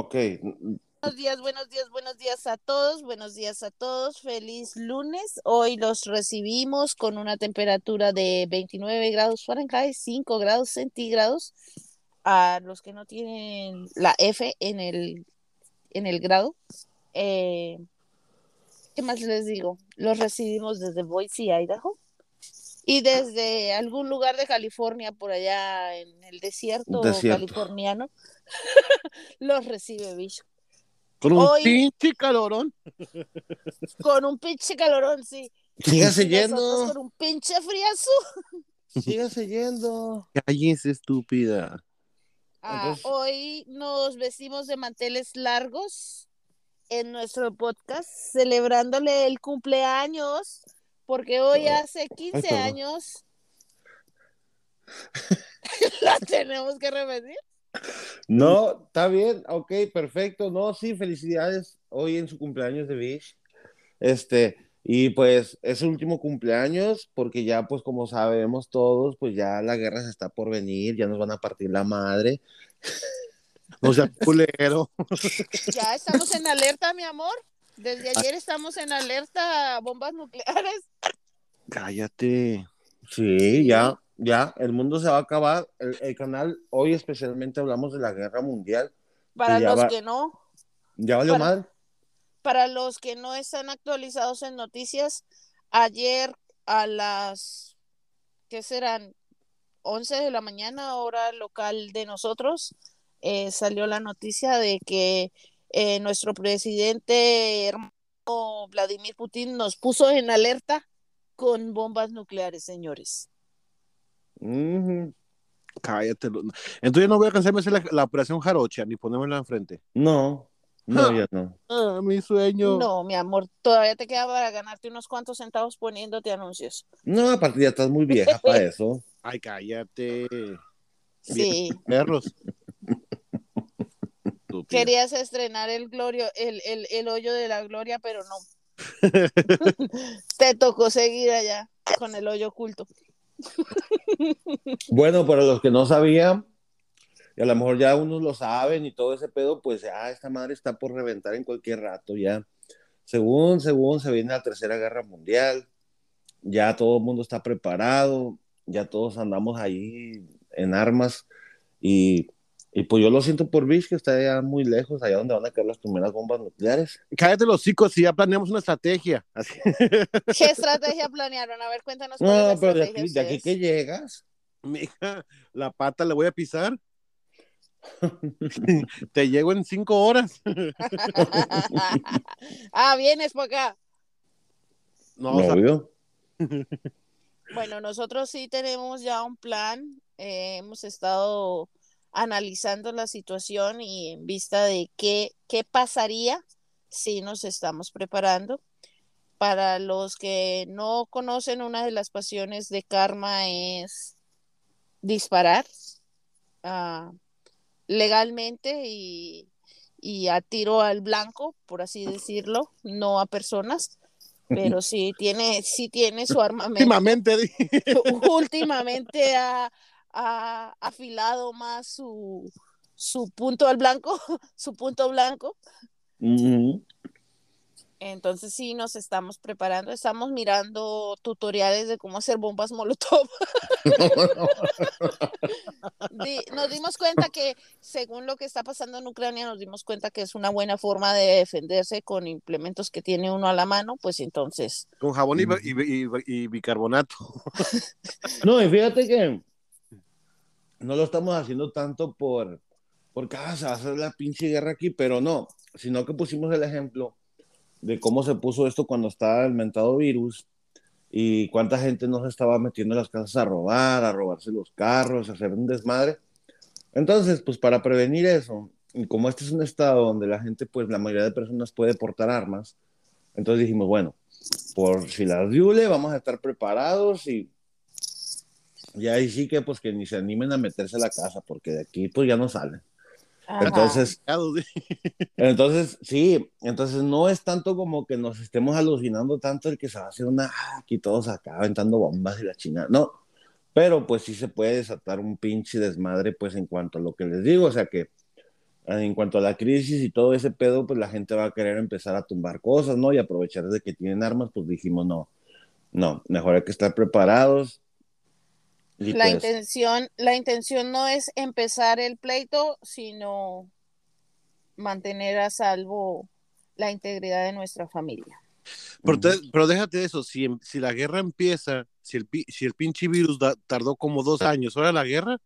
Ok. Buenos días, buenos días, buenos días a todos, buenos días a todos, feliz lunes. Hoy los recibimos con una temperatura de 29 grados Fahrenheit, 5 grados centígrados. A los que no tienen la F en el, en el grado. Eh, ¿Qué más les digo? Los recibimos desde Boise, Idaho. Y desde algún lugar de California, por allá en el desierto, Desierto. californiano, los recibe Bicho. Con un Hoy- pinche calorón. Con un pinche calorón, sí. Sígase Y yendo. Con un pinche friazo. Sígase yendo. Cállese, estúpida. Ah, hoy nos vestimos de manteles largos en nuestro podcast, celebrándole el cumpleaños, porque hoy Oh. hace 15 perdón. años. La tenemos que repetir. No, está bien, ok, perfecto. No, sí, felicidades hoy en su cumpleaños de Bish. Este, y pues es su último cumpleaños, porque ya, pues como sabemos todos, pues ya la guerra se está por venir, ya nos van a partir la madre. No sea culero. Ya estamos en alerta, mi amor. Desde ayer estamos en alerta a bombas nucleares. Cállate. Sí, ya, ya, el mundo se va a acabar. El, el canal, hoy especialmente hablamos de la guerra mundial. Para los va- que no, Ya valió Para- mal. para los que no están actualizados en noticias, ayer a las, ¿qué serán? 11 de la mañana, hora local de nosotros, eh, salió la noticia de que eh, nuestro presidente hermano Vladimir Putin nos puso en alerta con bombas nucleares, señores. Cállate. Entonces no voy a cansarme de hacer la, la operación jarocha ni ponérmela enfrente. No, no, ya no. Ah, mi sueño. No, mi amor, todavía te queda para ganarte unos cuantos centavos poniéndote anuncios. No, aparte ya estás muy vieja para eso. Ay, cállate. Sí. Perros. Querías estrenar el glorio, el, el, el hoyo de la gloria, pero no. Te tocó seguir allá con el hoyo oculto. Bueno, para los que no sabían, y a lo mejor ya unos lo saben y todo ese pedo, pues ya esta madre está por reventar en cualquier rato, ya. Según, según se viene la tercera guerra mundial, ya todo el mundo está preparado, ya todos andamos ahí en armas y, y pues yo lo siento por Bish que está ya muy lejos, allá donde van a caer las primeras bombas nucleares. Cállate los chicos, si ya planeamos una estrategia. Así. ¿Qué estrategia planearon? A ver, cuéntanos cuál es la No, pero de aquí, de aquí que llegas. Mija, la pata le voy a pisar. Te llego en cinco horas. ah, vienes por acá. No, o sea, Obvio. Bueno, nosotros sí tenemos ya un plan. eh, hemos estado analizando la situación y en vista de qué, qué pasaría si nos estamos preparando. Para los que no conocen, una de las pasiones de Karma es disparar ah, legalmente y, y a tiro al blanco, por así decirlo, no a personas, pero sí tiene, sí tiene su armamento últimamente últimamente ha, ha afilado más su, su punto al blanco, su punto blanco. Entonces sí nos estamos preparando, estamos mirando tutoriales de cómo hacer bombas molotov. Di- nos dimos cuenta que según lo que está pasando en Ucrania, nos dimos cuenta que es una buena forma de defenderse con implementos que tiene uno a la mano, pues entonces, con jabón y, y- y- y bicarbonato. No, y fíjate que no lo estamos haciendo tanto por, por ah, se va a hacer la pinche guerra aquí, pero no, sino que pusimos el ejemplo de cómo se puso esto cuando estaba el mentado virus y cuánta gente no estaba metiendo en las casas a robar, a robarse los carros, a hacer un desmadre. Entonces, pues para prevenir eso, y como este es un estado donde la gente, pues la mayoría de personas puede portar armas, entonces dijimos, bueno, por si las viule, vamos a estar preparados y y ahí sí que pues que ni se animen a meterse a la casa, porque de aquí pues ya no salen. ajá. Entonces, entonces sí, entonces no es tanto como que nos estemos alucinando tanto el que se va a hacer una, ah, aquí todos acá aventando bombas y la chingada, no, pero pues sí se puede desatar un pinche desmadre pues en cuanto a lo que les digo, o sea que en cuanto a la crisis y todo ese pedo, pues la gente va a querer empezar a tumbar cosas, ¿no? Y aprovechar de que tienen armas, pues dijimos, no, no, mejor hay que estar preparados. Y la, pues, intención, la intención no es empezar el pleito, sino mantener a salvo la integridad de nuestra familia. Pero, déjate eso, si, si la guerra empieza, si el, si el pinche virus tardó como dos años, ¿ahora la guerra?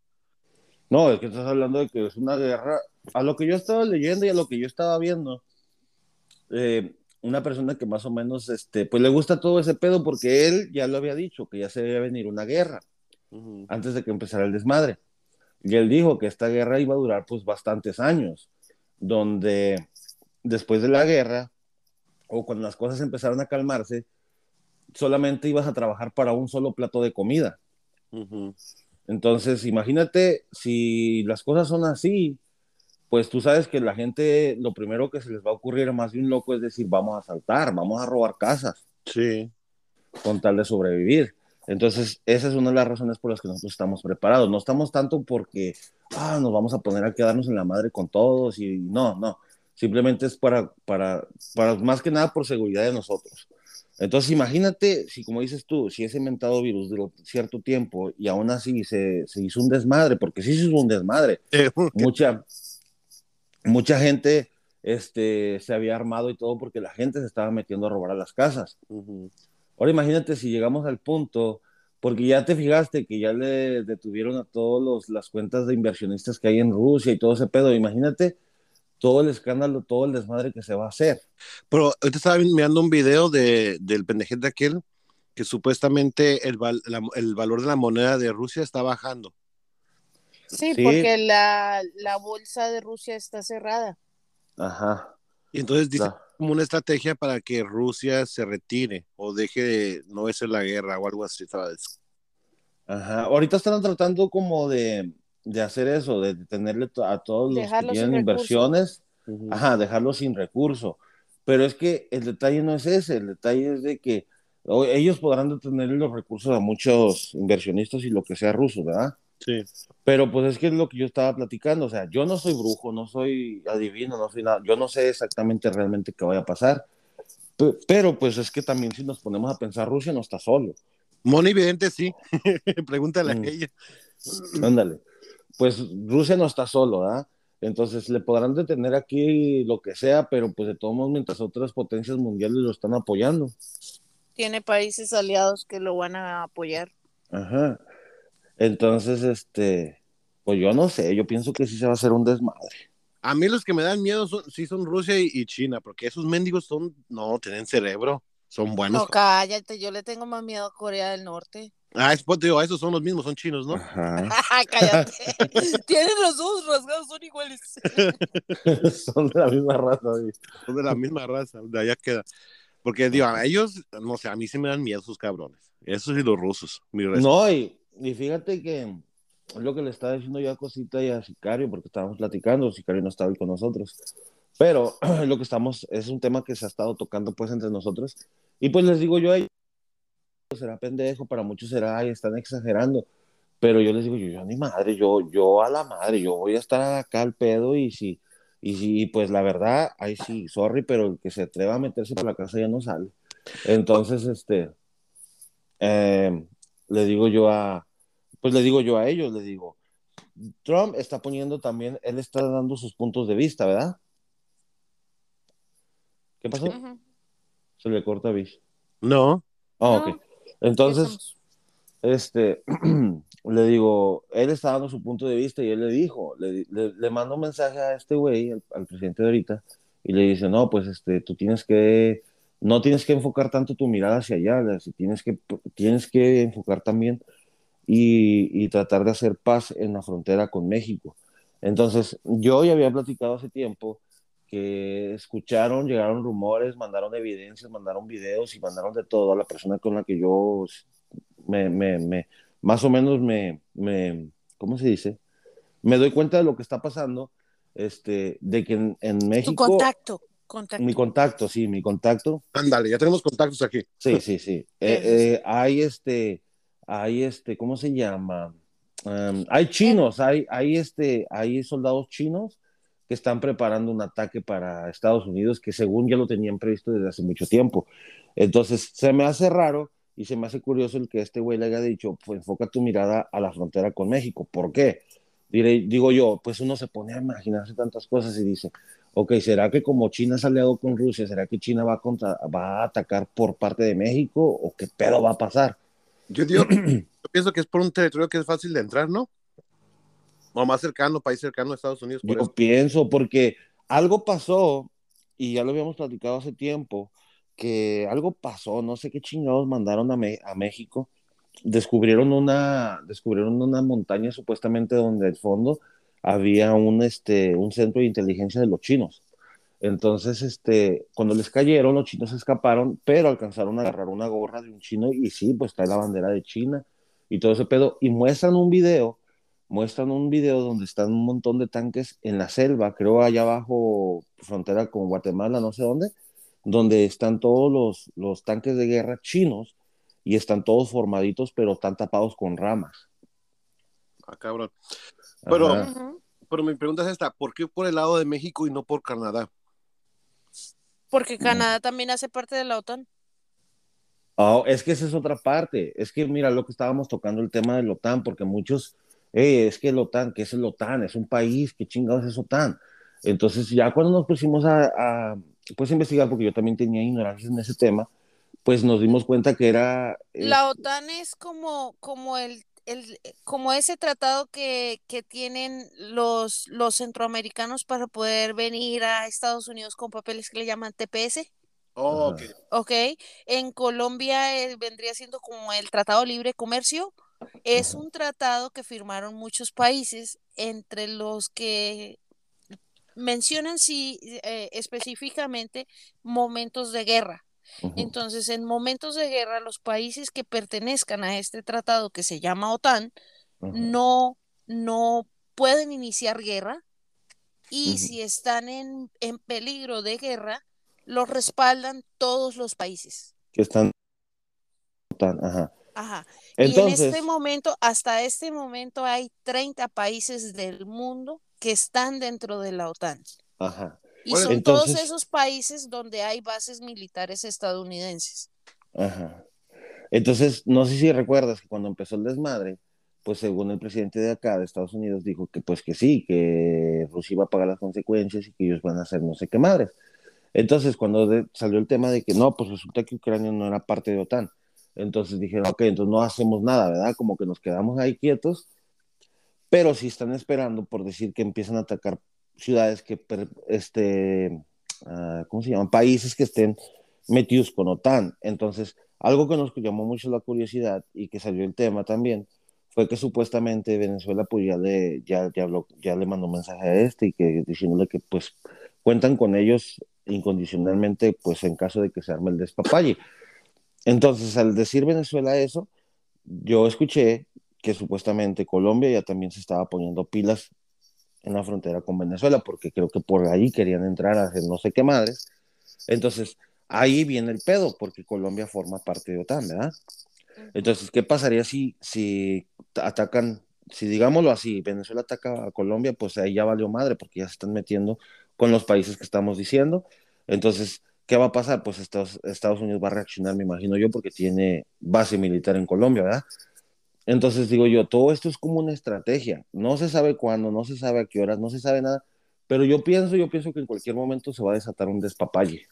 No, es que estás hablando de que es una guerra. A lo que yo estaba leyendo y a lo que yo estaba viendo, eh, una persona que más o menos, este, pues le gusta todo ese pedo porque él ya lo había dicho, que ya se debía venir una guerra antes de que empezara el desmadre. Y él dijo que esta guerra iba a durar pues bastantes años, donde después de la guerra, o cuando las cosas empezaron a calmarse, solamente ibas a trabajar para un solo plato de comida. Entonces, imagínate si las cosas son así, pues tú sabes que la gente, lo primero que se les va a ocurrir a más de un loco es decir, vamos a saltar, vamos a robar casas. Sí. Con tal de sobrevivir. Entonces, esa es una de las razones por las que nosotros estamos preparados. No estamos tanto porque, ah, nos vamos a poner a quedarnos en la madre con todos y no, no. Simplemente es para, para, para más que nada por seguridad de nosotros. Entonces, imagínate si, como dices tú, si ese mentado virus duró cierto tiempo y aún así se, se hizo un desmadre, porque sí se hizo un desmadre. mucha, mucha gente este, se había armado y todo porque la gente se estaba metiendo a robar a las casas. Ahora imagínate si llegamos al punto, porque ya te fijaste que ya le detuvieron a todas las cuentas de inversionistas que hay en Rusia y todo ese pedo. Imagínate todo el escándalo, todo el desmadre que se va a hacer. Pero ahorita estaba mirando un video de, del pendejete aquel que supuestamente el, el, valor de la moneda de Rusia está bajando. Sí, porque la, la, bolsa de Rusia está cerrada. Ajá. Y entonces dice como una estrategia para que Rusia se retire o deje de no ser la guerra o algo así, ¿sabes? Ajá. Ahorita están tratando como de, de hacer eso, de tenerle a todos los que tienen inversiones, ajá, dejarlos sin recurso. Pero es que el detalle no es ese, el detalle es de que ellos podrán detener los recursos a muchos inversionistas y lo que sea ruso, ¿verdad? Sí. Pero pues es que es lo que yo estaba platicando, o sea, yo no soy brujo, no soy adivino, no soy nada, yo no sé exactamente realmente qué vaya a pasar, pero pues es que también si nos ponemos a pensar, Rusia no está solo. Moni Vidente sí, pregúntale a mm. ella. Ándale pues Rusia no está solo, ¿verdad? Entonces le podrán detener aquí lo que sea, pero pues de todos modos, mientras otras potencias mundiales lo están apoyando. Tiene países aliados que lo van a apoyar. Ajá. Entonces, este, pues yo no sé, yo pienso que sí se va a hacer un desmadre. A mí los que me dan miedo son, sí son Rusia y, China, porque esos mendigos son, no, tienen cerebro, son buenos. No, cállate, yo le tengo más miedo a Corea del Norte. Ah, es, pues, digo, esos son los mismos, son chinos, ¿no? Cállate. Tienen los ojos rasgados, son iguales. son de la misma raza, Son de la misma raza, de allá queda. Porque, digo, a ellos, no sé, a mí sí me dan miedo sus cabrones. Esos y los rusos. no, y, fíjate que lo que le estaba diciendo yo a Cosita y a Sicario, porque estábamos platicando, Sicario no estaba hoy con nosotros. Pero lo que estamos, es un tema que se ha estado tocando pues entre nosotros. Y pues les digo yo a ellos, será pendejo, para muchos será, ay, están exagerando. Pero yo les digo, yo, yo ni madre, yo, yo a la madre, yo voy a estar acá al pedo y si, y si, pues la verdad, ay sí, sorry, pero el que se atreva a meterse por la casa ya no sale. Entonces, este, em, le digo yo a, pues le digo yo a ellos, le digo, Trump está poniendo también, él está dando sus puntos de vista, ¿verdad? ¿Qué pasó? Se le corta Bish. No. Ah, ok. Entonces, este, le digo, él está dando su punto de vista y él le dijo, le, le, mando un mensaje a este güey, al, presidente de ahorita, y le dice, no, pues este, tú tienes que, no tienes que enfocar tanto tu mirada hacia allá, tienes que, tienes que enfocar también y, y tratar de hacer paz en la frontera con México. Entonces, yo ya había platicado hace tiempo que escucharon, llegaron rumores, mandaron evidencias, mandaron videos y mandaron de todo a la persona con la que yo me, me, me más o menos me, me, ¿cómo se dice? Me doy cuenta de lo que está pasando, este, de que en, en México... Tu contacto. Contacto. Mi contacto, sí, mi contacto. Ándale, ya tenemos contactos aquí. Sí, sí, sí. Eh, eh, hay este, hay este, ¿cómo se llama? hay chinos, hay, hay este, hay soldados chinos que están preparando un ataque para Estados Unidos que según ya lo tenían previsto desde hace mucho tiempo. Entonces, se me hace raro y se me hace curioso el que este güey le haya dicho, pues enfoca tu mirada a la frontera con México. ¿Por qué? Diré, digo yo, pues uno se pone a imaginarse tantas cosas y dice, ok, ¿será que como China es aliado con Rusia, ¿será que China va a, contra, va a atacar por parte de México o qué pedo va a pasar? Yo, digo, yo pienso que es por un territorio que es fácil de entrar, ¿no? O más cercano, país cercano a Estados Unidos. Yo eso. pienso, porque algo pasó, y ya lo habíamos platicado hace tiempo, que algo pasó, no sé qué chingados mandaron a, Me a México, descubrieron una, descubrieron una montaña supuestamente donde al fondo había un, este, un centro de inteligencia de los chinos. Entonces, este, cuando les cayeron, los chinos escaparon, pero alcanzaron a agarrar una gorra de un chino y sí, pues está la bandera de China y todo ese pedo. Y muestran un video, muestran un video donde están un montón de tanques en la selva, creo allá abajo, frontera con Guatemala, no sé dónde, donde están todos los, los tanques de guerra chinos y están todos formaditos, pero están tapados con ramas. Ah, cabrón. Pero, pero mi pregunta es esta, ¿por qué por el lado de México y no por Canadá? Porque Canadá también hace parte de la OTAN. Oh, es que esa es otra parte. Es que mira lo que estábamos tocando el tema de la OTAN, porque muchos, hey, es que el OTAN, ¿qué es el OTAN? Es un país, ¿qué chingados es OTAN? Entonces ya cuando nos pusimos a, a pues investigar, porque yo también tenía ignorancia en ese tema, pues nos dimos cuenta que era... La OTAN es como, como el el, como ese tratado que, que tienen los, los centroamericanos para poder venir a Estados Unidos con papeles que le llaman TPS. Oh, ok. Ok. En Colombia eh, vendría siendo como el Tratado Libre Comercio. Es un tratado que firmaron muchos países, entre los que mencionan sí, eh, específicamente momentos de guerra. Entonces, en momentos de guerra, los países que pertenezcan a este tratado que se llama OTAN no, no pueden iniciar guerra y si están en, en, peligro de guerra, los respaldan todos los países. Que están OTAN, ajá. Ajá. Entonces... Y en este momento, hasta este momento, hay 30 países del mundo que están dentro de la OTAN. Ajá. Y son entonces... todos esos países donde hay bases militares estadounidenses. Ajá. Entonces, no sé si recuerdas que cuando empezó el desmadre, pues según el presidente de acá, de Estados Unidos, dijo que pues que sí, que Rusia iba a pagar las consecuencias y que ellos van a hacer no sé qué madres. Entonces, cuando de, salió el tema de que no, pues resulta que Ucrania no era parte de OTAN. Entonces dijeron, ok, entonces no hacemos nada, ¿verdad? Como que nos quedamos ahí quietos, pero sí están esperando por decir que empiezan a atacar ciudades que, este, uh, ¿cómo se llaman? Países que estén metidos con OTAN. Entonces, algo que nos llamó mucho la curiosidad y que salió el tema también fue que supuestamente Venezuela pues ya le, ya, ya, habló, ya le mandó mensaje a este y que diciéndole que pues cuentan con ellos incondicionalmente pues en caso de que se arme el despapalle. Entonces, al decir Venezuela eso, yo escuché que supuestamente Colombia ya también se estaba poniendo pilas en la frontera con Venezuela, porque creo que por ahí querían entrar a hacer no sé qué madres. Entonces, ahí viene el pedo, porque Colombia forma parte de OTAN, ¿verdad? Entonces, ¿qué pasaría si, si atacan, si digámoslo así, Venezuela ataca a Colombia, pues ahí ya valió madre, porque ya se están metiendo con los países que estamos diciendo. Entonces, ¿qué va a pasar? Pues Estados, Estados Unidos va a reaccionar, me imagino yo, porque tiene base militar en Colombia, ¿verdad? Entonces digo yo, todo esto es como una estrategia. No se sabe cuándo, no se sabe a qué horas, no se sabe nada. Pero yo pienso, yo pienso que en cualquier momento se va a desatar un despapalle.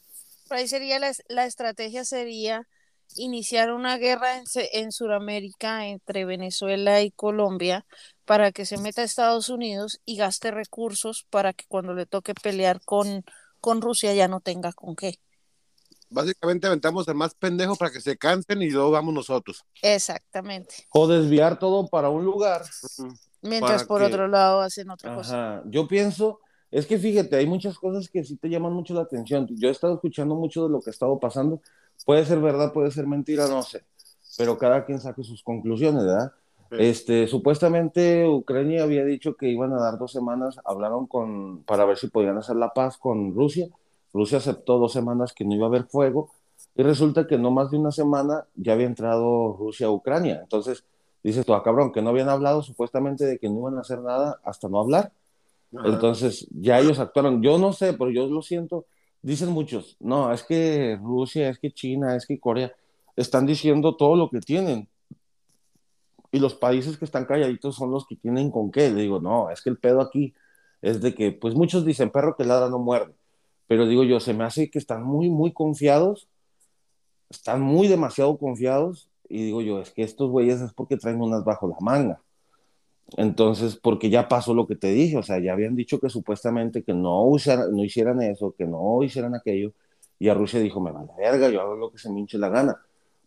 ahí sería la, la, estrategia sería iniciar una guerra en, en Sudamérica entre Venezuela y Colombia para que se meta a Estados Unidos y gaste recursos para que cuando le toque pelear con, con Rusia ya no tenga con qué básicamente aventamos al más pendejo para que se cansen y luego vamos nosotros. Exactamente. O desviar todo para un lugar. Mientras por que... otro lado hacen otra Ajá. cosa. Yo pienso, es que fíjate, hay muchas cosas que sí te llaman mucho la atención. Yo he estado escuchando mucho de lo que ha estado pasando. Puede ser verdad, puede ser mentira, no sé. Pero cada quien saque sus conclusiones, ¿verdad? Sí. Este, supuestamente Ucrania había dicho que iban a dar dos semanas, hablaron con, para ver si podían hacer la paz con Rusia Rusia aceptó dos semanas que no iba a haber fuego y resulta que no más de una semana ya había entrado Rusia a Ucrania. Entonces, dices tú, ah, cabrón, que no habían hablado supuestamente de que no iban a hacer nada hasta no hablar. Entonces, ya ellos actuaron. Yo no sé, pero yo lo siento. Dicen muchos, no, es que Rusia, es que China, es que Corea, están diciendo todo lo que tienen. Y los países que están calladitos son los que tienen con qué. Le digo, no, es que el pedo aquí es de que, pues muchos dicen, perro que ladra no muerde. Pero digo yo, se me hace que están muy, muy confiados, están muy demasiado confiados. Y digo yo, es que estos güeyes es porque traen unas bajo la manga. Entonces, porque ya pasó lo que te dije, o sea, ya habían dicho que supuestamente que no, usaran, no hicieran eso, que no hicieran aquello, y a Rusia dijo, me vale verga, yo hago lo que se me hinche la gana.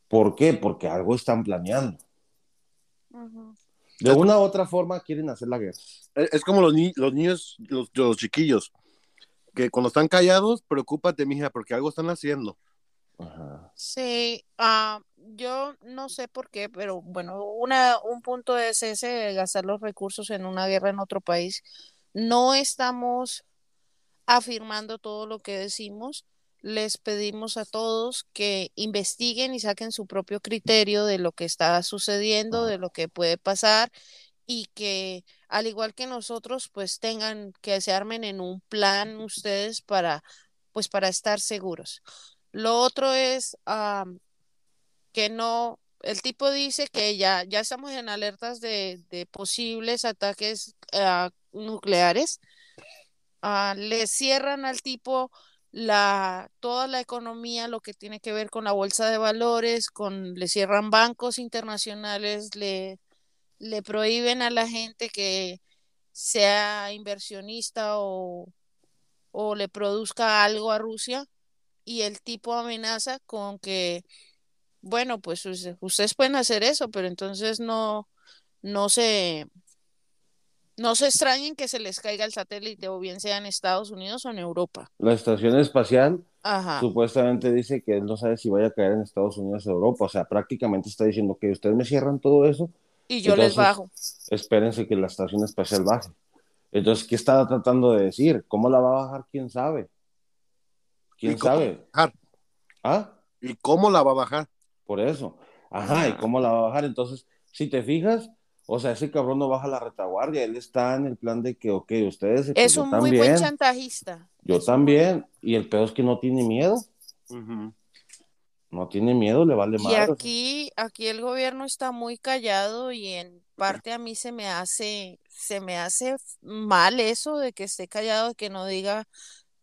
¿Por qué? Porque algo están planeando. De una u otra forma quieren hacer la guerra. Es como los, ni los niños, los, los, chiquillos, que cuando están callados, preocúpate, mija, porque algo están haciendo. Ajá. Sí, uh, yo no sé por qué, pero bueno, una, un punto es ese, gastar los recursos en una guerra en otro país. No estamos afirmando todo lo que decimos, les pedimos a todos que investiguen y saquen su propio criterio de lo que está sucediendo, de lo que puede pasar y que al igual que nosotros pues tengan que se armen en un plan ustedes para pues para estar seguros. Lo otro es que no, el tipo dice que ya, ya estamos en alertas de, posibles ataques uh, nucleares. Uh, le cierran al tipo la, toda la economía, lo que tiene que ver con la bolsa de valores, con, le cierran bancos internacionales, le, le prohíben a la gente que sea inversionista o, o le produzca algo a Rusia y el tipo amenaza con que bueno, pues ustedes pueden hacer eso, pero entonces no, no se, no se extrañen que se les caiga el satélite, o bien sea en Estados Unidos o en Europa. La estación espacial supuestamente dice que él no sabe si vaya a caer en Estados Unidos o Europa, o sea, prácticamente está diciendo que ustedes me cierran todo eso. Y yo les bajo. Espérense que la estación espacial baje. Entonces, ¿qué está tratando de decir? ¿Cómo la va a bajar? ¿Quién sabe? ¿Quién sabe? ¿Ah? ¿Y cómo la va a bajar? Por eso. Ajá, ¿y cómo la va a bajar? Entonces, si te fijas, o sea, ese cabrón no baja la retaguardia, él está en el plan de que, ok, ustedes... Es un muy buen chantajista. Yo también, y el peor es que no tiene miedo. No tiene miedo, le vale más. Y aquí, aquí el gobierno está muy callado y en parte a mí se me hace, se me hace mal eso de que esté callado, de que no diga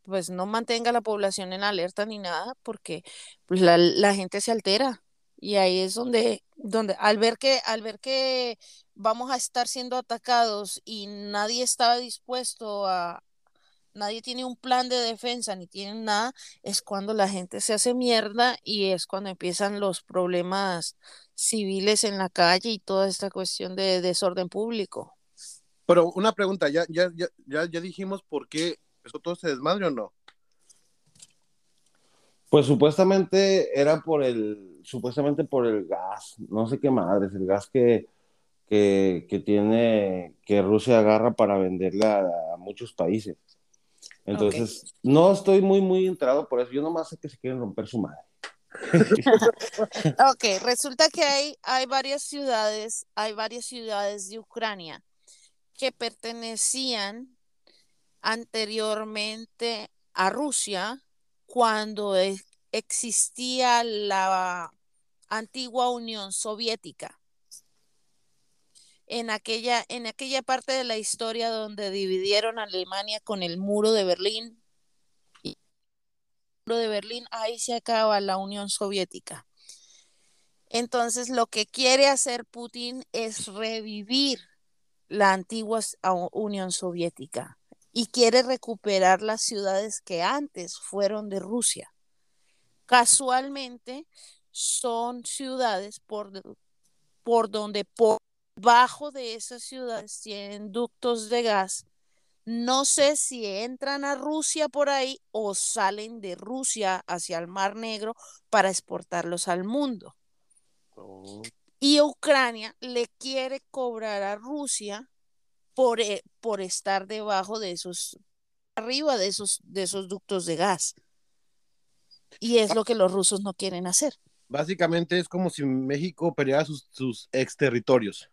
pues no mantenga la población en alerta ni nada, porque pues, la, la gente se altera. Y ahí es donde, donde al ver que, al ver que vamos a estar siendo atacados y nadie estaba dispuesto a, nadie tiene un plan de defensa ni tiene nada, es cuando la gente se hace mierda y es cuando empiezan los problemas civiles en la calle y toda esta cuestión de desorden público. Pero una pregunta, ya, ya, ya, ya, ya dijimos por qué eso todo se desmadre o no. Pues supuestamente era por el, supuestamente por el gas, no sé qué madres, el gas que, que, tiene, que Rusia agarra para venderle a, muchos países. Entonces, no estoy muy, muy entrado por eso, yo nomás sé que se quieren romper su madre. ok, resulta que hay, hay varias ciudades, hay varias ciudades de Ucrania que pertenecían anteriormente a Rusia, cuando e, existía la antigua Unión Soviética. En aquella, en aquella parte de la historia donde dividieron a Alemania con el muro de Berlín, y el muro de Berlín, ahí se acaba la Unión Soviética. Entonces, lo que quiere hacer Putin es revivir la antigua Unión Soviética y quiere recuperar las ciudades que antes fueron de Rusia. Casualmente son ciudades por, por donde bajo de esas ciudades tienen ductos de gas. No sé si entran a Rusia por ahí o salen de Rusia hacia el Mar Negro para exportarlos al mundo. Oh. Y Ucrania le quiere cobrar a Rusia por, eh, por estar debajo de esos, arriba de esos, de esos ductos de gas. Y es lo que los rusos no quieren hacer. Básicamente es como si México peleara sus, sus ex territorios.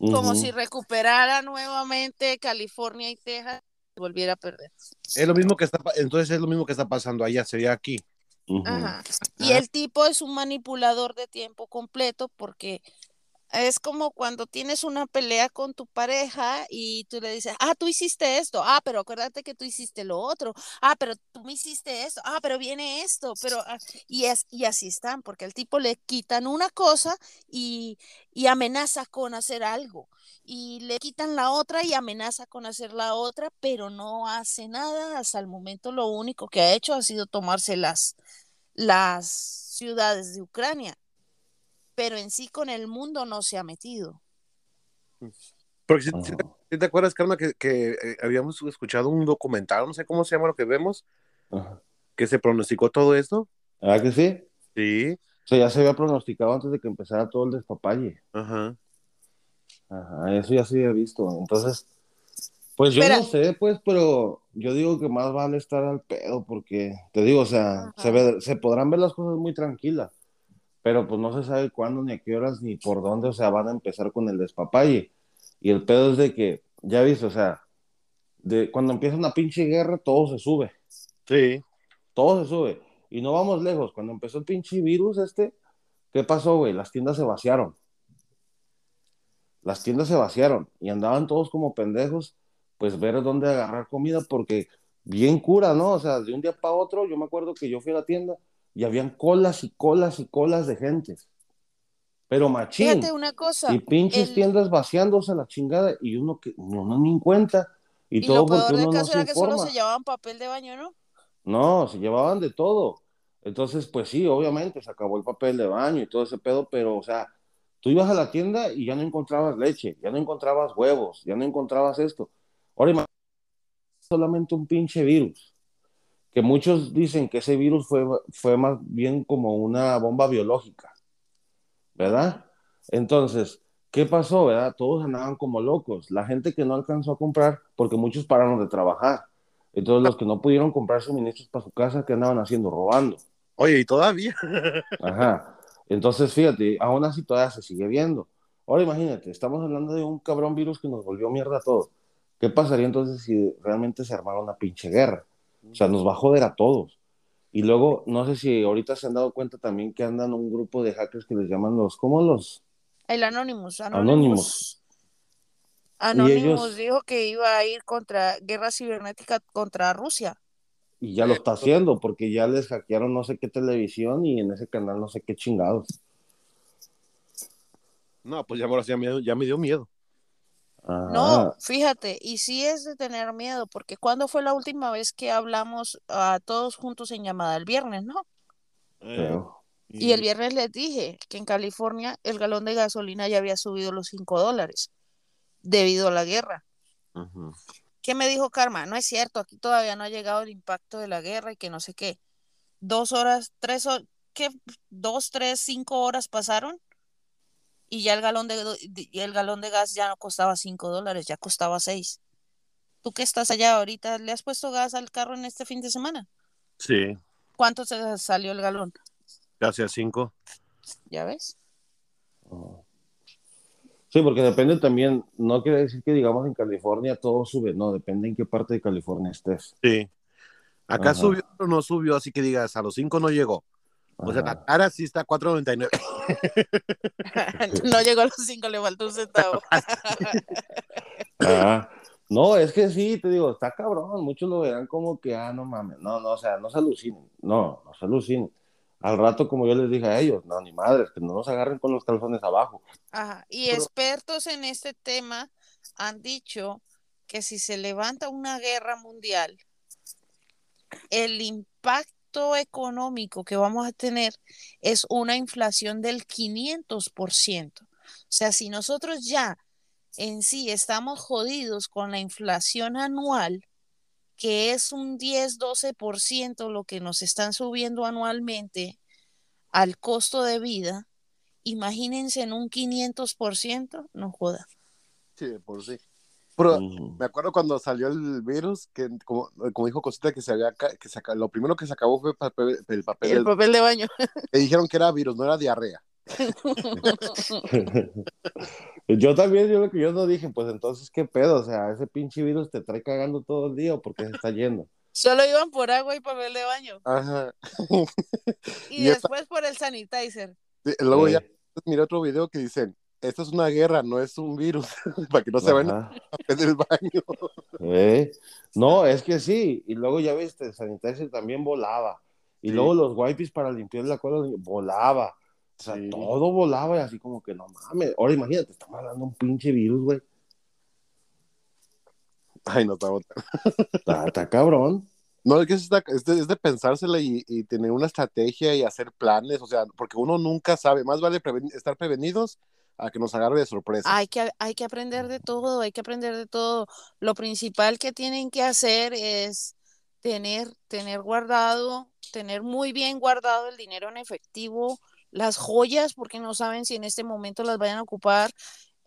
Como si recuperara nuevamente California y Texas y volviera a perder. Es lo mismo que está, entonces es lo mismo que está pasando allá, sería aquí. Ajá. Y Ah. el tipo es un manipulador de tiempo completo porque es como cuando tienes una pelea con tu pareja y tú le dices, ah, tú hiciste esto, ah, pero acuérdate que tú hiciste lo otro, ah, pero tú me hiciste esto, ah, pero viene esto, pero, ah", y, es, y así están, porque al tipo le quitan una cosa y, y amenaza con hacer algo, y le quitan la otra y amenaza con hacer la otra, pero no hace nada, hasta el momento lo único que ha hecho ha sido tomarse las, las ciudades de Ucrania, pero en sí con el mundo no se ha metido. Porque si, te, si te acuerdas, Karma, que, que, eh, habíamos escuchado un documental, no sé cómo se llama lo que vemos, Ajá. que se pronosticó todo esto. ¿Verdad que sí? Sí. O sea, ya se había pronosticado antes de que empezara todo el despapalle. Ajá. Ajá, eso ya se había visto. Entonces, pues yo Espera. no sé, pues, pero yo digo que más vale estar al pedo porque, te digo, o sea, se, ve- se podrán ver las cosas muy tranquilas, pero pues no se sabe cuándo, ni a qué horas, ni por dónde, o sea, van a empezar con el despapalle. Y el pedo es de que, ya viste, o sea, de cuando empieza una pinche guerra, todo se sube, Sí. todo se sube. Y no vamos lejos, cuando empezó el pinche virus este, ¿qué pasó, güey? Las tiendas se vaciaron. Las tiendas se vaciaron y andaban todos como pendejos, pues ver dónde agarrar comida, porque bien cura, ¿no? O sea, de un día para otro, yo me acuerdo que yo fui a la tienda y habían colas y colas y colas de gente. Pero machín. Fíjate una cosa, Y pinches el- tiendas vaciándose a la chingada y uno que uno ni en cuenta. Y, y todo lo peor porque del uno no caso se era que solo informa. se llevaban papel de baño, ¿no? No, se llevaban de todo. Entonces, pues sí, obviamente se acabó el papel de baño y todo ese pedo, pero, o sea, tú ibas a la tienda y ya no encontrabas leche, ya no encontrabas huevos, ya no encontrabas esto. Ahora imagínate solamente un pinche virus, que muchos dicen que ese virus fue, fue más bien como una bomba biológica, ¿verdad? Entonces, ¿qué pasó, verdad? Todos andaban como locos. La gente que no alcanzó a comprar, porque muchos pararon de trabajar. Entonces, los que no pudieron comprar suministros para su casa, ¿qué andaban haciendo? Robando. Oye, y todavía. Ajá. Entonces, fíjate, aún así todavía se sigue viendo. Ahora imagínate, estamos hablando de un cabrón virus que nos volvió mierda a todos. ¿Qué pasaría entonces si realmente se armara una pinche guerra? O sea, nos va a joder a todos. Y luego, no sé si ahorita se han dado cuenta también que andan un grupo de hackers que les llaman los, ¿cómo los? El Anonymous. Anonymous. Anonymous, ellos- dijo que iba a ir contra guerra cibernética contra Rusia. Y ya lo está haciendo porque ya les hackearon no sé qué televisión y en ese canal no sé qué chingados. No, pues ya ahora sí ya me, ya me dio miedo. Ajá. No, fíjate, y sí es de tener miedo, porque ¿cuándo fue la última vez que hablamos a todos juntos en llamada? El viernes, ¿no? Creo. Y el viernes les dije que en California el galón de gasolina ya había subido los 5 dólares debido a la guerra. ¿Qué me dijo Karma? No es cierto, aquí todavía no ha llegado el impacto de la guerra y que no sé qué. Dos horas, tres horas, ¿qué? Dos, tres, cinco horas pasaron y ya el galón de, de- y el galón de gas ya no costaba cinco dólares, ya costaba seis. ¿Tú que estás allá ahorita, le has puesto gas al carro en este fin de semana? Sí, ¿Cuánto se salió el galón? casi a cinco. ¿Ya ves? Sí, porque depende también, no quiere decir que digamos en California todo sube, no, depende en qué parte de California estés. Sí. Acá Ajá. subió, pero no subió, así que digas, a los cinco no llegó. O sea, la cara sí está a 4.99. no llegó a los cinco, le faltó un centavo. Ah, no, es que sí, te digo, está cabrón, muchos lo verán como que, ah, no mames, no, no, o sea, no se alucinen, no, no se alucinen. Al rato, como yo les dije a ellos, no, ni madres, que no nos agarren con los calzones abajo. Ajá. Y expertos en este tema han dicho que si se levanta una guerra mundial, el impacto económico que vamos a tener es una inflación del 500%. O sea, si nosotros ya en sí estamos jodidos con la inflación anual, que es un 10-12% lo que nos están subiendo anualmente al costo de vida, imagínense en un 500%, no joda. Sí, por sí. Pero me acuerdo cuando salió el virus, que como, como dijo Cosita, que se había, que se lo primero que se acabó fue papel- el papel, El del- papel de baño. que dijeron que era virus, no era diarrea. yo también, yo lo que yo no dije, pues entonces, ¿qué pedo? O sea, ese pinche virus te trae cagando todo el día o porque se está yendo. Solo iban por agua y papel de baño. Ajá. Y, después por el sanitizer. luego ya mira otro video que dicen, esto es una guerra, no es un virus, para que no se vayan a el baño. Eh, no, es que sí, y luego ya viste, el también volaba, y luego los wipes para limpiar la cola volaba, o sea, todo volaba y así como que no mames, ahora imagínate, estamos hablando un pinche virus, güey. Ay, no, está, está, está cabrón. No, es que es de, es de pensársela y, y, tener una estrategia y hacer planes, o sea, porque uno nunca sabe, más vale estar prevenidos a que nos agarre de sorpresa. Hay que, hay que aprender de todo, hay que aprender de todo. Lo principal que tienen que hacer es tener, tener guardado, tener muy bien guardado el dinero en efectivo, las joyas, porque no saben si en este momento las vayan a ocupar.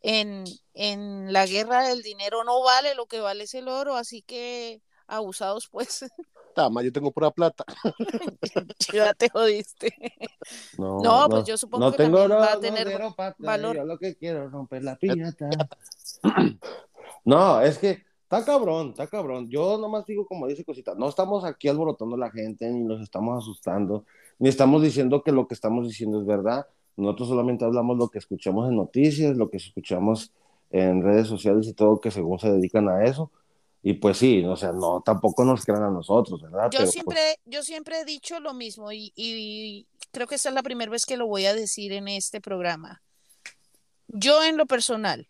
En, en la guerra el dinero no vale, lo que vale es el oro, así que abusados pues. Tama, yo tengo pura plata. ya te jodiste. No, no pues yo supongo que tengo va a tener valor. Yo lo que quiero es romper la piñata. no, es que está cabrón, está cabrón. Yo nomás digo como dice cosita, no estamos aquí alborotando a la gente, ni nos estamos asustando, ni estamos diciendo que lo que estamos diciendo es verdad. Nosotros solamente hablamos lo que escuchamos en noticias, lo que escuchamos en redes sociales y todo que según se dedican a eso y pues sí, o sea, no, tampoco nos crean a nosotros, ¿verdad? Yo, pues siempre, yo siempre he dicho lo mismo y, y creo que esta es la primera vez que lo voy a decir en este programa. Yo en lo personal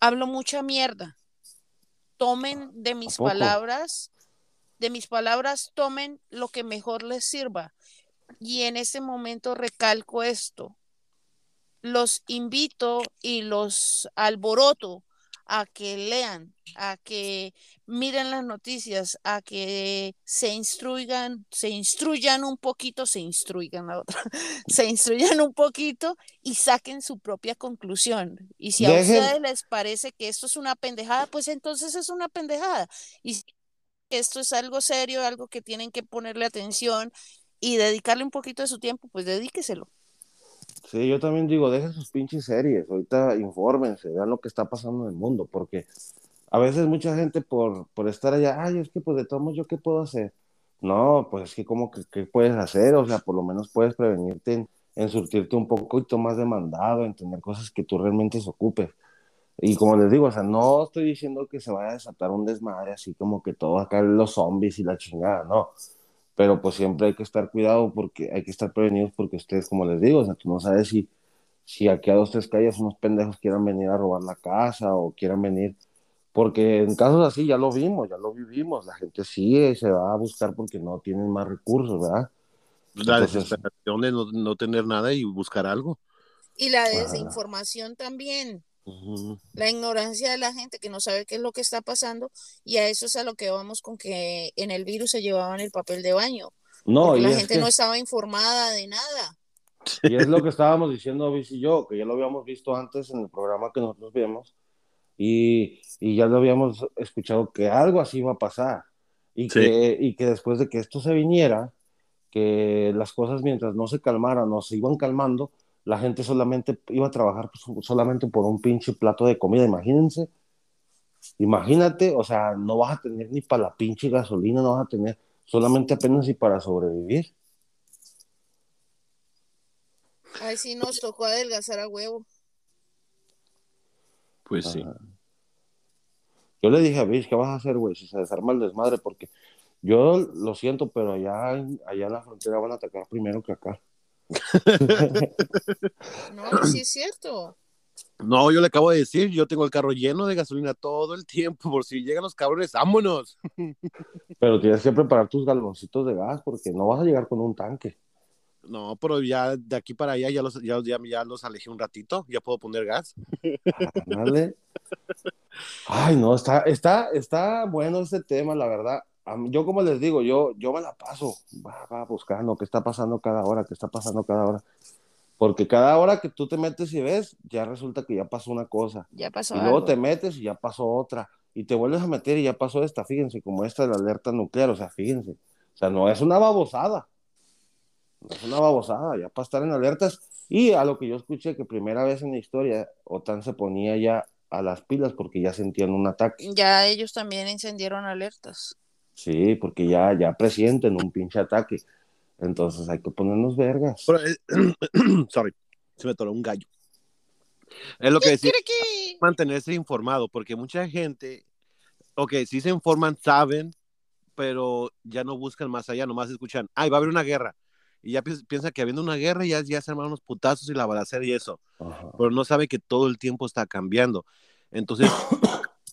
hablo mucha mierda. Tomen de mis palabras, de mis palabras, tomen lo que mejor les sirva. Y en este momento recalco esto. Los invito y los alboroto a que lean, a que miren las noticias, a que se instruyan, se instruyan un poquito, se instruyan la otra, se instruyan un poquito y saquen su propia conclusión. Y si a ustedes les parece que esto es una pendejada, pues entonces es una pendejada. Y si esto es algo serio, algo que tienen que ponerle atención y dedicarle un poquito de su tiempo, pues dedíqueselo. Sí, yo también digo, dejen sus pinches series, ahorita infórmense, vean lo que está pasando en el mundo, porque a veces mucha gente por, por estar allá, ay, es que pues de todos ¿yo qué puedo hacer? No, pues es que como que, ¿qué puedes hacer? O sea, por lo menos puedes prevenirte en, surtirte un poquito más demandado, en tener cosas que tú realmente se ocupes. Y como les digo, o sea, no estoy diciendo que se vaya a desatar un desmadre así como que todo acá los zombies y la chingada, no pero pues siempre hay que estar cuidado porque hay que estar prevenidos porque ustedes, como les digo, o sea, tú no sabes si, si aquí a dos, tres calles unos pendejos quieran venir a robar la casa o quieran venir, porque en casos así ya lo vimos, ya lo vivimos, la gente sí se va a buscar porque no tienen más recursos, ¿verdad? La desesperación de no, no, tener nada y buscar algo. Y la desinformación también. La ignorancia de la gente que no sabe qué es lo que está pasando y a eso es a lo que vamos con que en el virus se llevaban el papel de baño. No, y la gente no estaba informada de nada. Y es lo que estábamos diciendo Vic y yo, que ya lo habíamos visto antes en el programa que nosotros vimos y, y ya lo habíamos escuchado que algo así iba a pasar y, que, y que después de que esto se viniera, que las cosas mientras no se calmaran o se iban calmando, la gente solamente iba a trabajar pues, solamente por un pinche plato de comida, imagínense. Imagínate, o sea, no vas a tener ni para la pinche gasolina, no vas a tener solamente apenas y para sobrevivir. Ay, sí, nos tocó adelgazar a huevo. Pues sí. Yo le dije a Bish, ¿qué vas a hacer, güey? Si se desarma el desmadre, porque yo lo siento, pero allá, allá en la frontera van a atacar primero que acá. No, sí es cierto. No, yo le acabo de decir, yo tengo el carro lleno de gasolina todo el tiempo, por si llegan los cabrones, vámonos. Pero tienes que preparar tus galoncitos de gas, porque no vas a llegar con un tanque. No, pero ya de aquí para allá ya los, ya, ya, los alejé un ratito, ya puedo poner gas. Ay, no, está, está, está bueno ese tema, la verdad yo como les digo, yo, yo me la paso, va, va buscando qué está pasando cada hora, qué está pasando cada hora. Porque cada hora que tú te metes y ves, ya resulta que ya pasó una cosa. Ya pasó Y luego te metes y ya pasó otra. Y te vuelves a meter y ya pasó esta, fíjense, como esta de la alerta nuclear, o sea, fíjense. O sea, no es una babosada. No es una babosada. Ya para estar en alertas, Y a lo que yo escuché que primera vez en la historia, OTAN se ponía ya a las pilas porque ya sentían un ataque. Ya ellos también encendieron alertas. Sí, porque ya, ya presienten un pinche ataque. Entonces hay que ponernos vergas. Pero, eh, sorry, se me toró un gallo. Es lo que decía, que... mantenerse informado, porque mucha gente, ok, sí se informan, saben, pero ya no buscan más allá, nomás escuchan, ay, va a haber una guerra. Y ya pi- piensa que habiendo una guerra ya, ya se arman unos putazos y la balacera y eso. Ajá. Pero no sabe que todo el tiempo está cambiando. Entonces,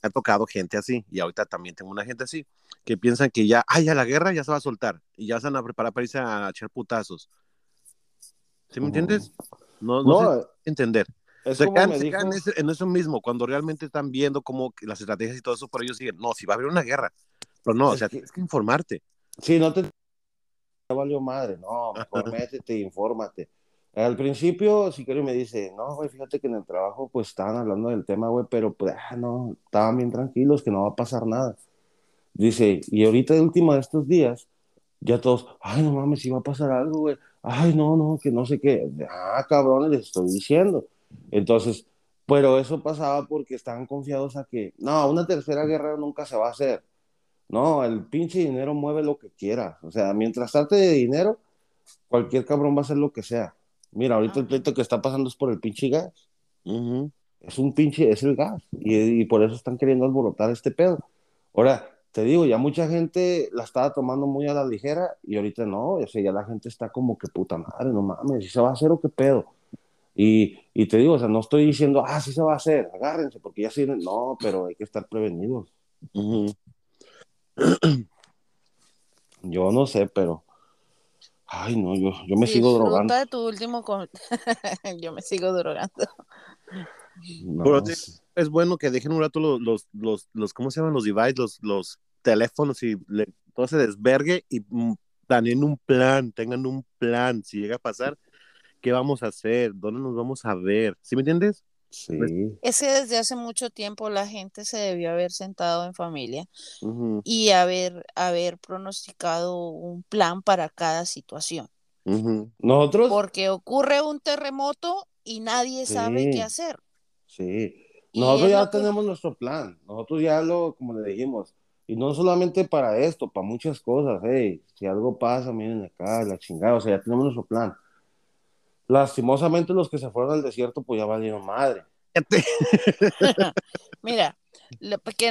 ha tocado gente así, y ahorita también tengo una gente así, que piensan que ya, ay, ya la guerra ya se va a soltar, y ya se van a preparar para irse a echar putazos. ¿Sí me entiendes? No, no, No, sé entender. es Se como quedan, se quedan en, ese- en eso mismo, cuando realmente están viendo que las estrategias y todo eso, pero ellos siguen, no, si va a haber una guerra. Pero no, o Es sea, que- tienes que informarte. Sí, no te ya valió madre, no, mejor métete, infórmate. Al principio, si quiero me dice, no, güey, fíjate que en el trabajo pues estaban hablando del tema, güey, pero pues, ah, no, estaban bien tranquilos, que no va a pasar nada. Dice, y ahorita de último de estos días, ya todos, ay, no mames, si va a pasar algo, güey, ay, no, no, que no sé qué, ah, cabrones, les estoy diciendo. Entonces, pero eso pasaba porque estaban confiados a que, no, una tercera guerra nunca se va a hacer. No, el pinche dinero mueve lo que quiera. O sea, mientras trate de dinero, cualquier cabrón va a hacer lo que sea. Mira, ahorita el Ajá. pleito que está pasando es por el pinche gas. Ujú. Es un pinche, es el gas. Y, y por eso están queriendo alborotar este pedo. Ahora, te digo, ya mucha gente la estaba tomando muy a la ligera y ahorita no. O sea, ya la gente está como que puta madre, no mames, ¿si se va a hacer o qué pedo? Y, y te digo, o sea, no estoy diciendo, ah, sí se va a hacer, agárrense, porque ya sí, no, pero hay que estar prevenidos. Ujú. Yo no sé, pero. Ay, no, yo, yo me sigo Disfruta drogando. de tu último... Yo me sigo drogando. No, Pero. Es bueno que dejen un rato los, los, los, los ¿cómo se llaman? Los devices, los, los teléfonos y le- todo se desvergue y mm, planeen un plan, tengan un plan. Si llega a pasar, ¿qué vamos a hacer? ¿Dónde nos vamos a ver? ¿Sí me entiendes? Sí. Es que desde hace mucho tiempo la gente se debió haber sentado en familia y haber, haber pronosticado un plan para cada situación. Nosotros, Porque ocurre un terremoto y nadie sabe qué hacer. sí. Nosotros ya que- tenemos nuestro plan. Nosotros ya lo, como le dijimos, y no solamente para esto, para muchas cosas. Hey, si algo pasa, miren acá, la chingada. O sea, ya tenemos nuestro plan. Lastimosamente, los que se fueron al desierto, pues ya valieron madre. Mira,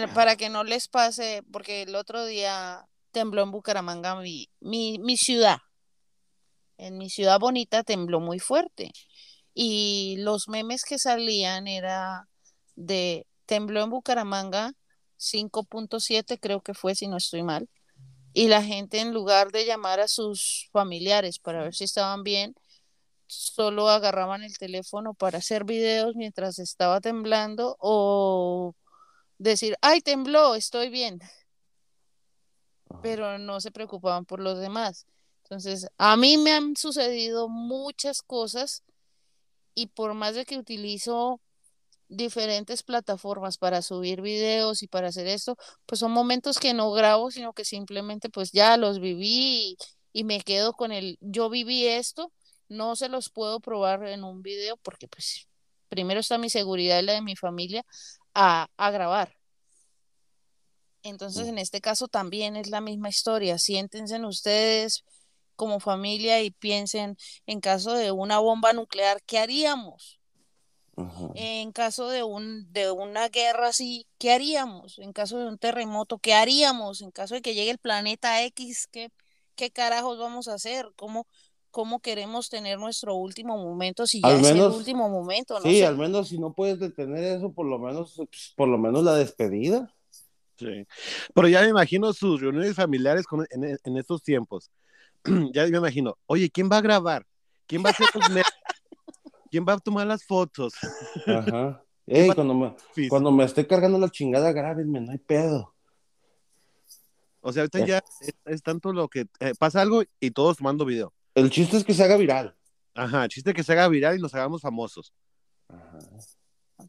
que- para que no les pase, porque el otro día tembló en Bucaramanga, mi, mi, mi ciudad. En mi ciudad bonita tembló muy fuerte. Y los memes que salían era de tembló en Bucaramanga 5.7, creo que fue, si no estoy mal. Y la gente en lugar de llamar a sus familiares para ver si estaban bien, solo agarraban el teléfono para hacer videos mientras estaba temblando o decir, ay, tembló, estoy bien, pero no se preocupaban por los demás. Entonces, a mí me han sucedido muchas cosas y por más de que utilizo diferentes plataformas para subir videos y para hacer esto, pues son momentos que no grabo, sino que simplemente pues ya los viví y, y me quedo con el, yo viví esto, no se los puedo probar en un video porque pues primero está mi seguridad y la de mi familia a, a grabar. Entonces, en este caso también es la misma historia. Siéntense en ustedes como familia y piensen en caso de una bomba nuclear, ¿qué haríamos? En caso de un de una guerra así, ¿qué haríamos? En caso de un terremoto, ¿qué haríamos? En caso de que llegue el planeta X, ¿qué, qué carajos vamos a hacer? ¿Cómo, cómo queremos tener nuestro último momento si ya Al es el último momento? No Sí, sé. al menos si no puedes detener eso, por lo menos, pues, por lo menos la despedida. Sí. Pero ya me imagino sus reuniones familiares con- en, en estos tiempos. ya me imagino, oye, ¿quién va a grabar? ¿Quién va a hacer los? ¿Quién va a tomar las fotos? Ajá. Ey, cuando me, cuando me esté cargando la chingada, grábenme, no hay pedo. O sea, ahorita ya es, es tanto lo que eh, pasa algo y todos tomando video. El chiste es que se haga viral. Ajá, chiste que se haga viral y nos hagamos famosos. Ajá.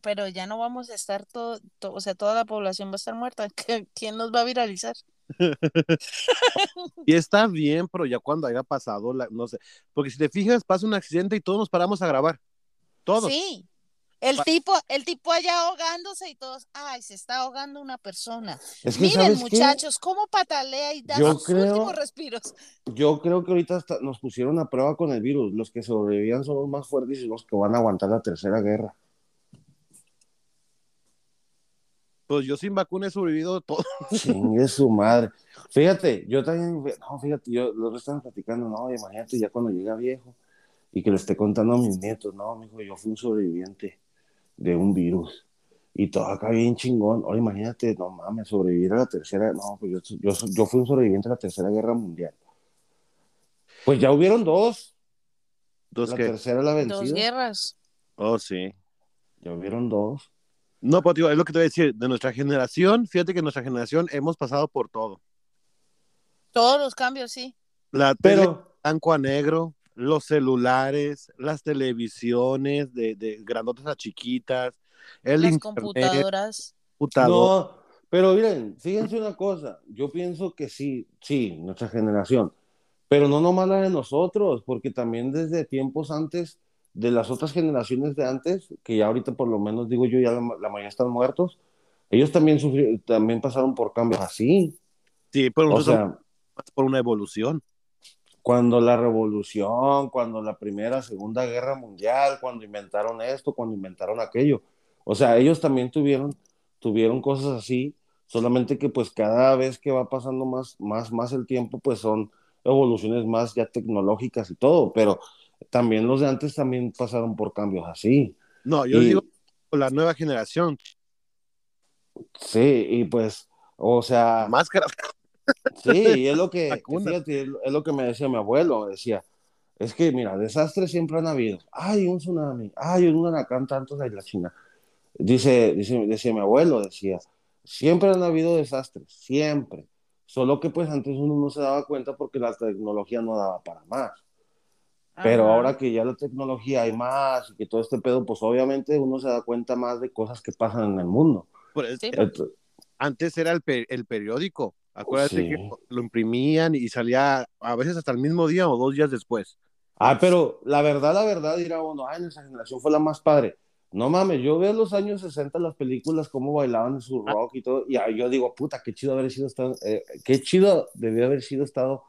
Pero ya no vamos a estar todo, to- o sea, toda la población va a estar muerta. ¿Qué- ¿Quién nos va a viralizar? y está bien, pero ya cuando haya pasado, la, no sé, porque si te fijas, pasa un accidente y todos nos paramos a grabar. Todos. Sí. El tipo, el tipo allá ahogándose y todos, ay, se está ahogando una persona. Es que, Miren, muchachos, cómo patalea y da Yo sus creo- últimos respiros. Yo creo que ahorita hasta nos pusieron a prueba con el virus. Los que sobrevivían son los más fuertes y los que van a aguantar la tercera guerra. Pues yo sin vacuna he sobrevivido todo. Chingue su madre. Fíjate, yo también, no, fíjate, yo los están platicando, no, imagínate ya cuando llega viejo y que le esté contando a mis nietos, no, mijo, yo fui un sobreviviente de un virus y todo acá bien chingón. Ahora imagínate, no mames, sobrevivir a la tercera, no, pues yo, yo, yo fui un sobreviviente a la tercera guerra mundial. Pues ya hubieron dos, Entonces, la ¿qué? tercera la Dos vencida, guerras. Oh, sí. ya hubieron dos. No, pues digo, es lo que te voy a decir. De nuestra generación, fíjate que en nuestra generación hemos pasado por todo. Todos los cambios, sí. La tele Pero, blanco a negro, los celulares, las televisiones de, de grandotas a chiquitas, el Las internet, computadoras. computador. No, pero miren, fíjense una cosa, yo pienso que sí, sí, nuestra generación, pero no nomás la de nosotros, porque también desde tiempos antes, de las otras generaciones de antes, que ya ahorita por lo menos digo yo, ya la, la mayoría están muertos, ellos también sufrieron, también pasaron por cambios así. Sí, pero O sea, por una evolución. Cuando la revolución, cuando la primera, segunda guerra mundial, cuando inventaron esto, cuando inventaron aquello. O sea, ellos también tuvieron, tuvieron cosas así, solamente que pues cada vez que va pasando más, más, más el tiempo, pues son evoluciones más ya tecnológicas y todo, pero también los de antes también pasaron por cambios así. No, yo Y- digo la nueva generación. Sí, y pues, o sea, Máscara. Sí, y es lo que, fíjate, es lo que me decía mi abuelo, decía, es que mira, desastres siempre han habido, ay, un tsunami, ay, un huracán, tantos de la China. Dice, dice, decía mi abuelo, decía, siempre han habido desastres, siempre, solo que pues antes uno no se daba cuenta porque la tecnología no daba para más, pero Ajá. ahora que ya la tecnología hay más y que todo este pedo, pues obviamente uno se da cuenta más de cosas que pasan en el mundo. Por eso- Sí. Ent- Antes era el, pe- el periódico. Acuérdate Sí. que lo imprimían y salía a veces hasta el mismo día o dos días después. Ah, pero la verdad, la verdad, dirá uno, ay, nuestra generación fue la más padre. No mames, yo veo los años 60 las películas, cómo bailaban en su rock y todo, y ahí yo digo, puta, qué chido haber sido estado, eh, qué chido debió haber sido estado,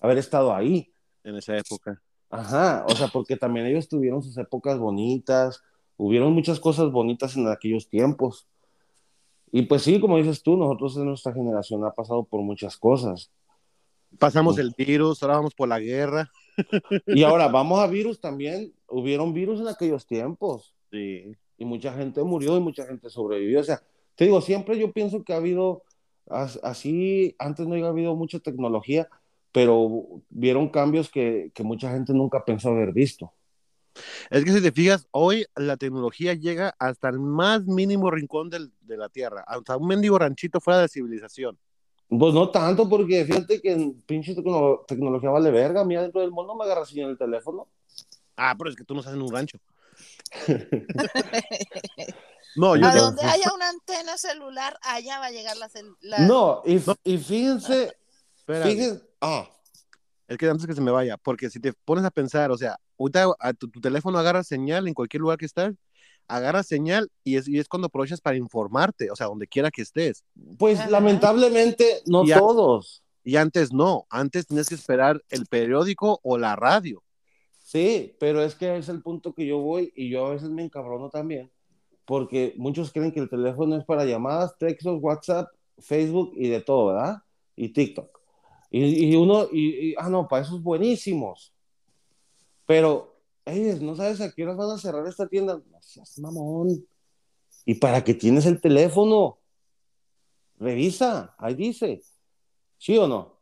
haber estado ahí. en esa época. Ajá, o sea, porque también ellos tuvieron sus épocas bonitas, hubieron muchas cosas bonitas en aquellos tiempos. Y pues sí, como dices tú, nosotros en nuestra generación ha pasado por muchas cosas. Pasamos el virus, ahora vamos por la guerra. Y ahora vamos a virus también, hubieron virus en aquellos tiempos. Sí. y mucha gente murió y mucha gente sobrevivió. O sea, te digo, siempre yo pienso que ha habido, as- así, antes no había habido mucha tecnología, pero vieron cambios que, que mucha gente nunca pensó haber visto. Es que si te fijas, hoy la tecnología llega hasta el más mínimo rincón del- de la Tierra, hasta un mendigo ranchito fuera de la civilización. Pues no tanto, porque fíjate que en pinche tecno- tecnología vale verga. Mira, dentro del mundo me agarra así en el teléfono. Ah, pero es que tú no estás en un rancho. No, yo A yo- donde haya una antena celular, allá va a llegar la... cel- la- No, y, y fíjense, espera, fíjense, ah, es que antes que se me vaya, porque si te pones a pensar, o sea, ahorita a tu, tu teléfono agarra señal en cualquier lugar que estás, agarra señal y es, y es cuando aprovechas para informarte, o sea, donde quiera que estés. pues Ajá. lamentablemente no todos. Y antes no, antes tenías que esperar el periódico o la radio. Sí, pero es que es el punto que yo voy y yo a veces me encabrono también, porque muchos creen que el teléfono es para llamadas, textos, WhatsApp, Facebook y de todo, ¿verdad? Y TikTok. Y, y uno, y, y- ah, no, para esos buenísimos. Pero, ellos, ¿no sabes a qué horas van a cerrar esta tienda? No seas mamón. ¿Y para qué tienes el teléfono? Revisa, ahí dice. ¿Sí o no?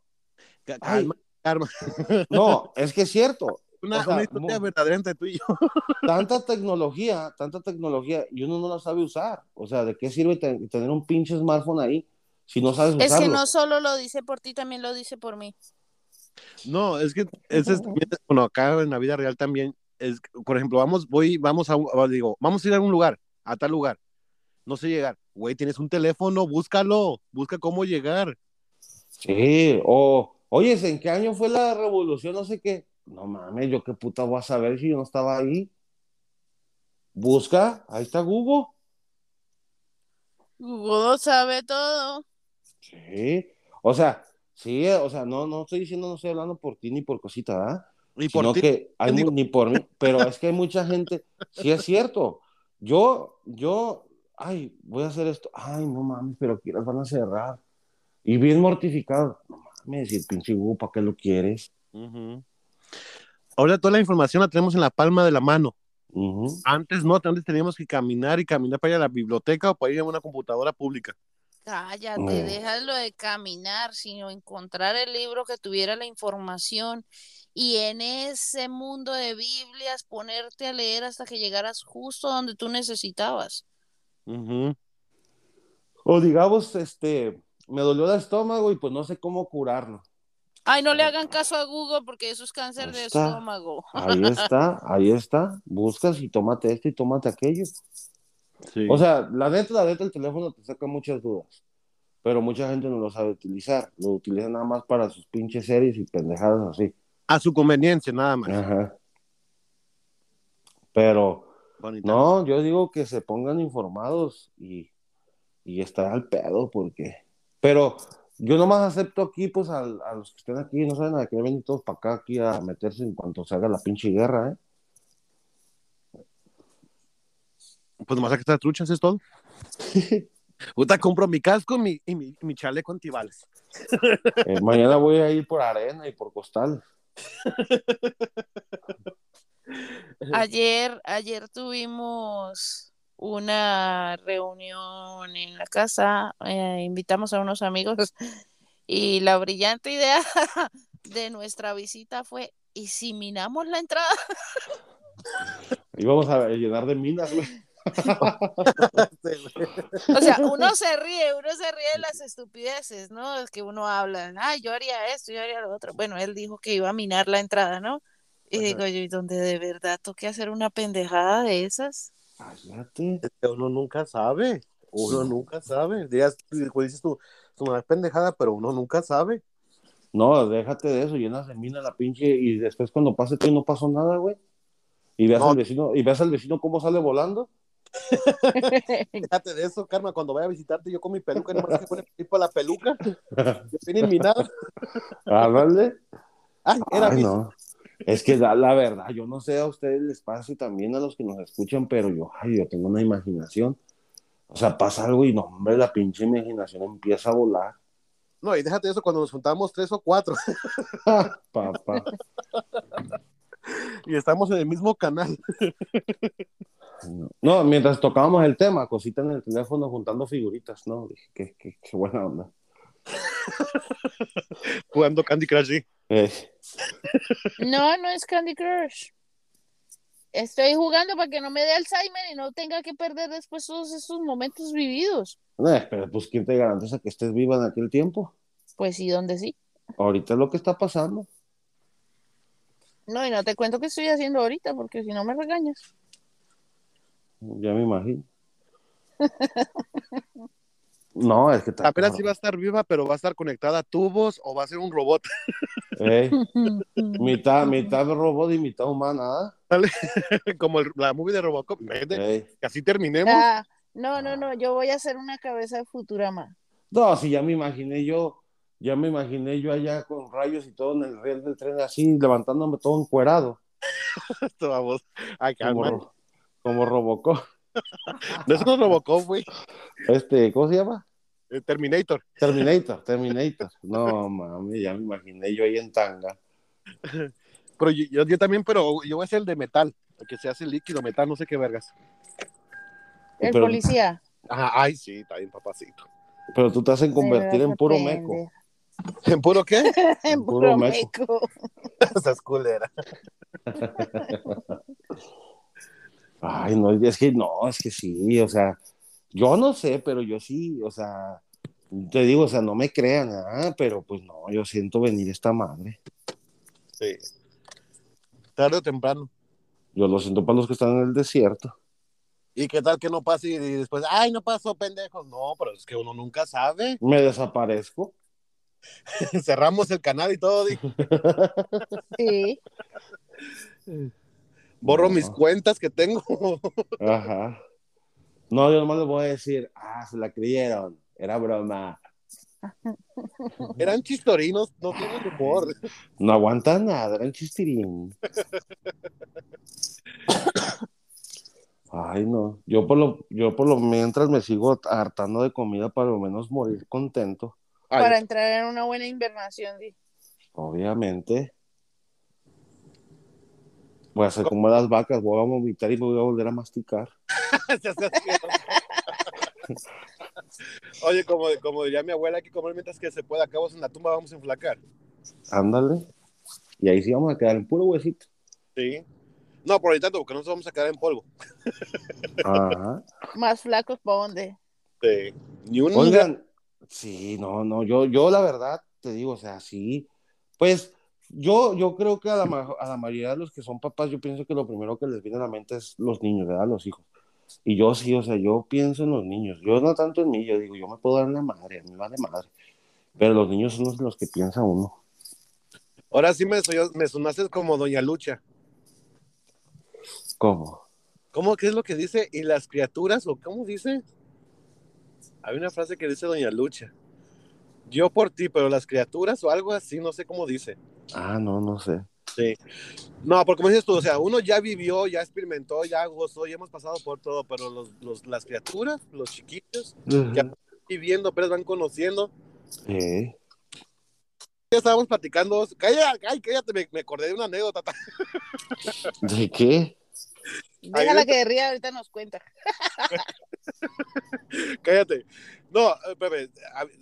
Calma, calma. No, es que es cierto. Una, O sea, una historia verdadera entre tú y yo. tanta tecnología, tanta tecnología, y uno no la sabe usar. O sea, ¿de qué sirve te- tener un pinche smartphone ahí si no sabes Es que no solo lo dice por ti, también lo dice por mí. No, es que ese es bueno, acá en la vida real también es, por ejemplo, vamos, voy, vamos a, un- a- digo, vamos a ir a un lugar, a tal lugar. No sé llegar. Güey, tienes un teléfono, búscalo, busca cómo llegar. Sí, o, oye, ¿en qué año fue la revolución? No sé qué. No mames, yo qué puta voy a saber si yo no estaba ahí. Busca, ahí está Google. Google sabe todo. Sí, o sea, sí, o sea, no, no estoy diciendo, no estoy hablando por ti ni por cosita, ¿verdad? Y por ti, que hay mu- digo- ni por mí, pero es que hay mucha gente, sí es cierto. Yo, yo, ay, voy a hacer esto, ay, no mames, pero aquí las van a cerrar. Y bien mortificado, no mames, y el pinche Google, ¿para qué lo quieres? Ahora toda la información la tenemos en la palma de la mano. Antes no, antes teníamos que caminar y caminar para ir a la biblioteca o para ir a una computadora pública. Cállate, Mm. déjalo de caminar, sino encontrar el libro que tuviera la información y en ese mundo de Biblias ponerte a leer hasta que llegaras justo donde tú necesitabas. O digamos, este, me dolió el estómago y pues no sé cómo curarlo. Ay, no le hagan caso a Google porque eso es cáncer de estómago. Ahí está, ahí está. Buscas y tómate esto y tómate aquello. Sí. O sea, la neta, la neta, el teléfono te saca muchas dudas. Pero mucha gente no lo sabe utilizar. Lo utiliza nada más para sus pinches series y pendejadas así. a su conveniencia, nada más. Ajá. Pero, Bonita. no, yo digo que se pongan informados y, y estar al pedo, porque. Pero yo nomás acepto aquí, pues, a, los que estén aquí, no saben a qué venir todos para acá, aquí a meterse en cuanto se haga la pinche guerra, ¿eh? Pues nomás estar truchas, es todo. Puta, compro mi casco mi, y mi, mi chaleco antibales. Eh, mañana voy a ir por arena y por costal. Ayer, ayer tuvimos una reunión en la casa, eh, invitamos a unos amigos y la brillante idea de nuestra visita fue, ¿y si minamos la entrada? Y vamos a llenar de minas, güey. O sea, uno se ríe, uno se ríe de las estupideces, ¿no? Es que uno habla, ah, yo haría esto, yo haría lo otro. Bueno, él dijo que iba a minar la entrada, ¿no? Y Ajá. digo yo, ¿y dónde de verdad toque hacer una pendejada de esas? Cállate. Es que uno nunca sabe. Uno nunca sabe. Días, pues, dices tú, es una pendejada, pero uno nunca sabe. No, déjate de eso, llenas de mina la pinche y después cuando pase tú no pasó nada, güey. Y veas No. al vecino, y veas al vecino cómo sale volando. Fíjate de eso, Karma, cuando vaya a visitarte yo con mi peluca, nomás que pone para la peluca, yo tiene minado. Háblale. Ay, era Ay, mi- no. Es que la, la verdad, yo no sé a ustedes les pasa y también a los que nos escuchan, pero yo, ay, yo tengo una imaginación. O sea, pasa algo y no, hombre, la pinche imaginación empieza a volar. No, y déjate eso cuando nos juntamos tres o cuatro Papá. y estamos en el mismo canal. No. No, mientras tocábamos el tema, cosita en el teléfono juntando figuritas, ¿no? Dije, qué, qué, qué buena onda. Jugando Candy Crush, sí. Eh, No, no es Candy Crush. Estoy jugando para que no me dé Alzheimer y no tenga que perder después todos esos momentos vividos. eh, pero pues, ¿quién te garantiza que estés viva en aquel tiempo? Pues sí, donde sí. Ahorita es lo que está pasando. No, y no te cuento qué estoy haciendo ahorita, porque si no me regañas. Ya me imagino. No, es que está. Apenas sí va a estar viva, pero va a estar conectada a tubos o va a ser un robot. Ey, mitad, mitad robot y mitad humana, ¿ah? Como el- la movie de Robocop. Así terminemos. Ah, no, no, no, yo voy a hacer una cabeza de Futurama. No, sí, ya me imaginé yo, ya me imaginé yo allá con rayos y todo en el riel del tren, así levantándome todo encuerado, Esto, vamos. Ay, como, calma. Como Robocop. No es un Robocop, güey. Este, ¿cómo se llama? Eh, Terminator. Terminator, Terminator. No, mami, ya me imaginé yo ahí en tanga. Pero yo, yo, yo también, pero yo voy a ser el de metal. El que se hace líquido, metal, no sé qué vergas. El Pero- policía. Ajá, ay, sí, está bien, papacito. Pero tú te a convertir en puro meco. ¿En puro qué? En Puro puro meco. meco. Esas culera. Ay, no, es que no, es que sí, o sea, yo no sé, pero yo sí, o sea, te digo, o sea, no me crean, ah, pero pues no, yo siento venir esta madre. Sí. Tarde o temprano. Yo lo siento para los que están en el desierto. ¿Y qué tal que no pase y después, ay, no pasó, pendejo? No, pero es que uno nunca sabe. Me desaparezco. Cerramos el canal y todo. Sí. Borro No. mis cuentas que tengo. Ajá. No, yo nomás les voy a decir, ah, se la creyeron, era broma. Eran chistorinos, no tienen humor. No aguanta nada, eran chistirín. Ay, no. Yo por lo, yo por lo mientras me sigo hartando de comida para lo menos morir contento. Ay, Para entrar en una buena invernación, di. Obviamente. Voy a hacer como las vacas, voy a vomitar y me voy a volver a masticar. Oye, como, como diría mi abuela, hay que comer mientras que se pueda. Acabamos en la tumba, vamos a enflacar. Ándale. Y ahí sí vamos a quedar en puro huesito. Sí. No, por ahorita no, porque no nos vamos a quedar en polvo. Ajá. Más flacos para dónde. Sí. Ni un Oigan, sí, no, no, yo, yo la verdad te digo, o sea, sí, pues yo, yo creo que a la, a la mayoría de los que son papás, yo pienso que lo primero que les viene a la mente es los niños, ¿verdad? Los hijos. Y yo sí, o sea, yo pienso en los niños, yo no tanto en mí, yo digo, yo me puedo dar la madre, a mí me vale madre, pero los niños son los, los que piensa uno. Ahora sí me, soy- me sonaste como Doña Lucha. ¿Cómo? ¿Cómo qué es lo que dice? ¿Y las criaturas? ¿O cómo dice? Hay una frase que dice Doña Lucha. Yo por ti, pero las criaturas o algo así, no sé cómo dice. Ah, no, no sé. Sí. No, porque como dices tú, o sea, uno ya vivió, ya experimentó, ya gozó, ya hemos pasado por todo, pero los, los- las criaturas, los chiquitos, ya viviendo, pero van conociendo. Sí. Ya estábamos platicando. Cállate, ay, cállate, me, me acordé de una anécdota. ¿De qué? Déjala que ría, ahorita nos cuenta. Cállate. No, eh, Pepe,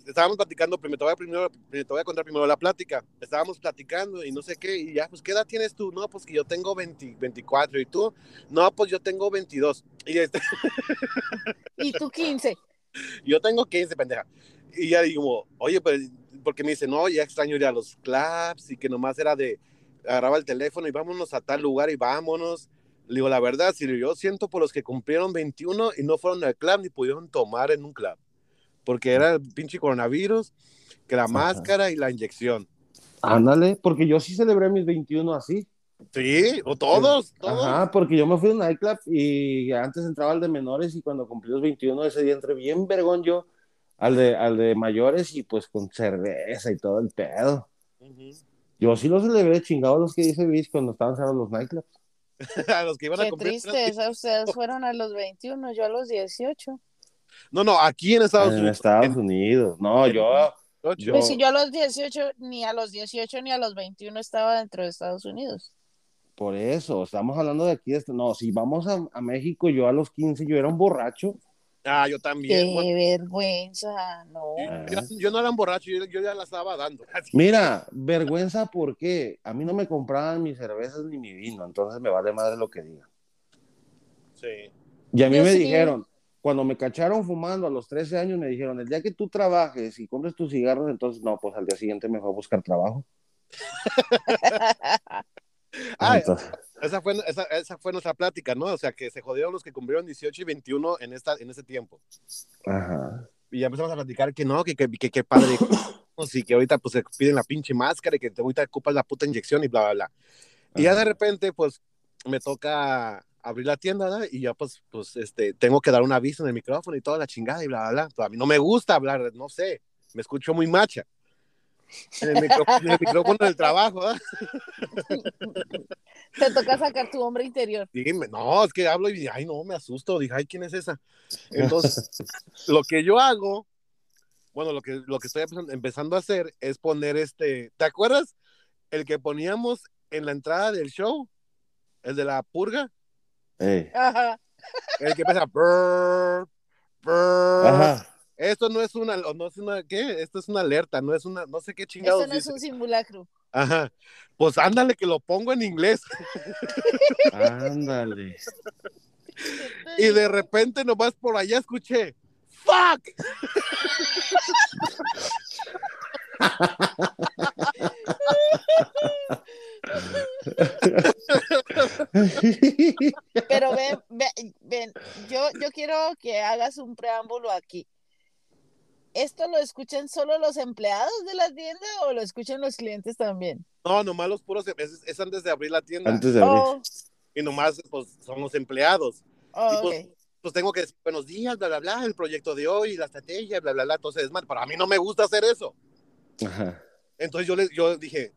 estábamos platicando, primero te, voy a primero, te voy a contar primero la plática. Estábamos platicando y no sé qué, y ya, pues, ¿qué edad tienes tú? No, pues que yo tengo 20, 24, ¿y tú? No, pues yo tengo 22. Y este, Y tú 15. yo tengo 15, pendeja. Y ya digo, oye, pero, porque me dice, no, ya extraño ir a los clubs y que nomás era de, agarraba el teléfono y vámonos a tal lugar y vámonos. Le digo, la verdad, si yo siento por los que cumplieron 21 y no fueron al club ni pudieron tomar en un club. Porque era el pinche coronavirus, que la Ajá. máscara y la inyección. Ándale, porque yo sí celebré mis 21 así. Sí, o todos, todos. Ajá, porque yo me fui a un nightclub y antes entraba al de menores y cuando cumplí los 21 ese día entré bien vergón yo al de, al de mayores y pues con cerveza y todo el pedo. Yo sí lo celebré chingado los que dice Viz cuando estaban cerrados los nightclubs. a los que iban a Qué cumplir. triste, esa- ustedes fueron a los 21, yo a los 18. No, no, aquí en Estados En Unidos. Estados en Unidos. No, yo, 18. yo- Pues si yo a los 18, ni a los 18 ni a los 21 estaba dentro de Estados Unidos. por eso, estamos hablando de aquí. de este- No, si vamos a, a México, yo a los 15, yo era un borracho. Ah, yo también. Qué bueno, vergüenza, no. yo, yo no era un borracho, yo, yo ya la estaba dando. Mira, vergüenza porque a mí no me compraban mis cervezas ni mi vino, entonces me vale madre lo que digan. Sí. Y a mí Yo me sí. dijeron, cuando me cacharon fumando a los 13 años, me dijeron, el día que tú trabajes y compres tus cigarros, entonces no, pues al día siguiente me fue a buscar trabajo. Ah, Entonces, esa fue, esa, esa fue nuestra plática, ¿no? O sea, que se jodieron los que cumplieron 18 y 21 en, esta, en ese tiempo. ajá. Y ya empezamos a platicar que no, que que, que, que padre. Sí, que ahorita pues se piden la pinche máscara y que te ahorita ocupas la puta inyección y bla, bla, bla. Y ya de repente, pues, me toca abrir la tienda, ¿no? Y ya, pues, pues, este, tengo que dar un aviso en el micrófono y toda la chingada y bla, bla, bla. Pero a mí no me gusta hablar, no sé, me escucho muy macha. En el, en el micrófono del trabajo, ¿ah? Te toca sacar tu hombre interior. Dime, no, es que hablo y, ay, no, me asusto. Dije, ay, ¿quién es esa? Entonces, lo que yo hago, bueno, lo que, lo que estoy empezando- a hacer es poner este, ¿te acuerdas? El que poníamos en la entrada del show, el de la purga, Ajá. el que empieza, brr, brr. Ajá. Esto no es una, no es una, ¿qué? Esto es una alerta, no es una, no sé qué chingados Esto no es un simulacro. Ajá. Pues ándale que lo pongo en inglés. Ándale. Y de repente nomás por allá escuché, ¡fuck! Pero ven, ven, ven, yo, yo quiero que hagas un preámbulo aquí. ¿Esto lo escuchan solo los empleados de la tienda o lo escuchan los clientes también? No, nomás los puros, es, es antes de abrir la tienda. Antes de abrir. Oh, Y nomás, pues, son los empleados. oh, Y, pues, ok. pues tengo que decir buenos días, bla, bla, bla, el proyecto de hoy, la estrategia, bla, bla, bla. Entonces, man, para mí no me gusta hacer eso. Ajá. Entonces yo, le, yo dije,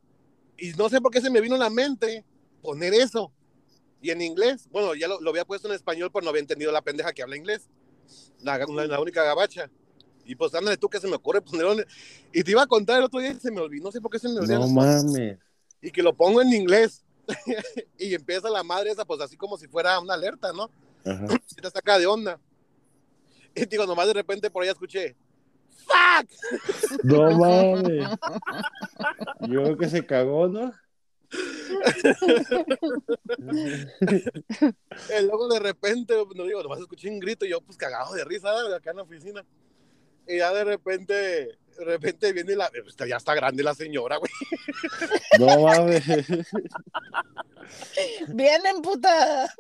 y no sé por qué se me vino a la mente poner eso. Y en inglés, bueno, ya lo, lo había puesto en español, pero no había entendido la pendeja que habla inglés. La, la, la única gabacha. Y pues ándale tú que se me ocurre ponerlo. Y te iba a contar el otro día y se me olvidó, no sé por qué se me olvidó. No mames. y que lo pongo en inglés. y empieza la madre esa, pues así como si fuera una alerta, ¿no? Ajá. Y te saca de onda. Y digo, nomás de repente por ahí escuché, ¡Fuck! No mames. Yo creo que se cagó, ¿no? Y luego de repente, no digo, nomás escuché un grito y yo pues cagado de risa acá en la oficina. Y ya de repente, de repente viene la, ya está grande la señora, güey. No mames. Bien emputada.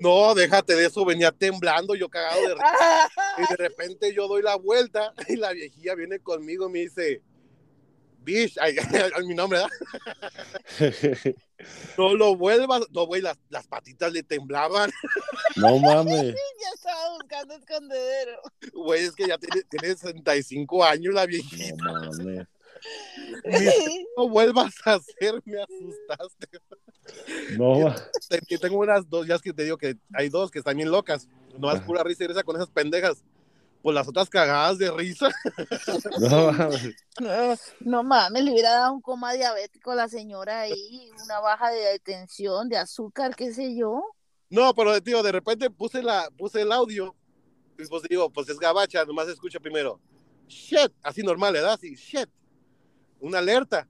No, déjate de eso, venía temblando, yo cagado de risa. Y de repente yo doy la vuelta y la viejilla viene conmigo y me dice, Bish, ay, ay, mi nombre, ¿verdad? No lo vuelvas. No, güey, las, las patitas le temblaban. No mames. Ya estaba buscando escondedero. Güey, es que ya tiene, tiene 65 años la viejita. No mames. No vuelvas a hacer, me asustaste. No que tengo unas dos, ya es que te digo que hay dos que están bien locas. No es pura risa y risa con esas pendejas. Pues las otras cagadas de risa. No mames. No, no mames, le hubiera dado un coma diabético a la señora ahí, una baja de tensión, de azúcar, qué sé yo. No, pero tío, de repente puse, la, puse el audio. Y pues digo, pues es gabacha, nomás se escucha primero. Shit, así normal, ¿verdad? Así, shit. Una alerta.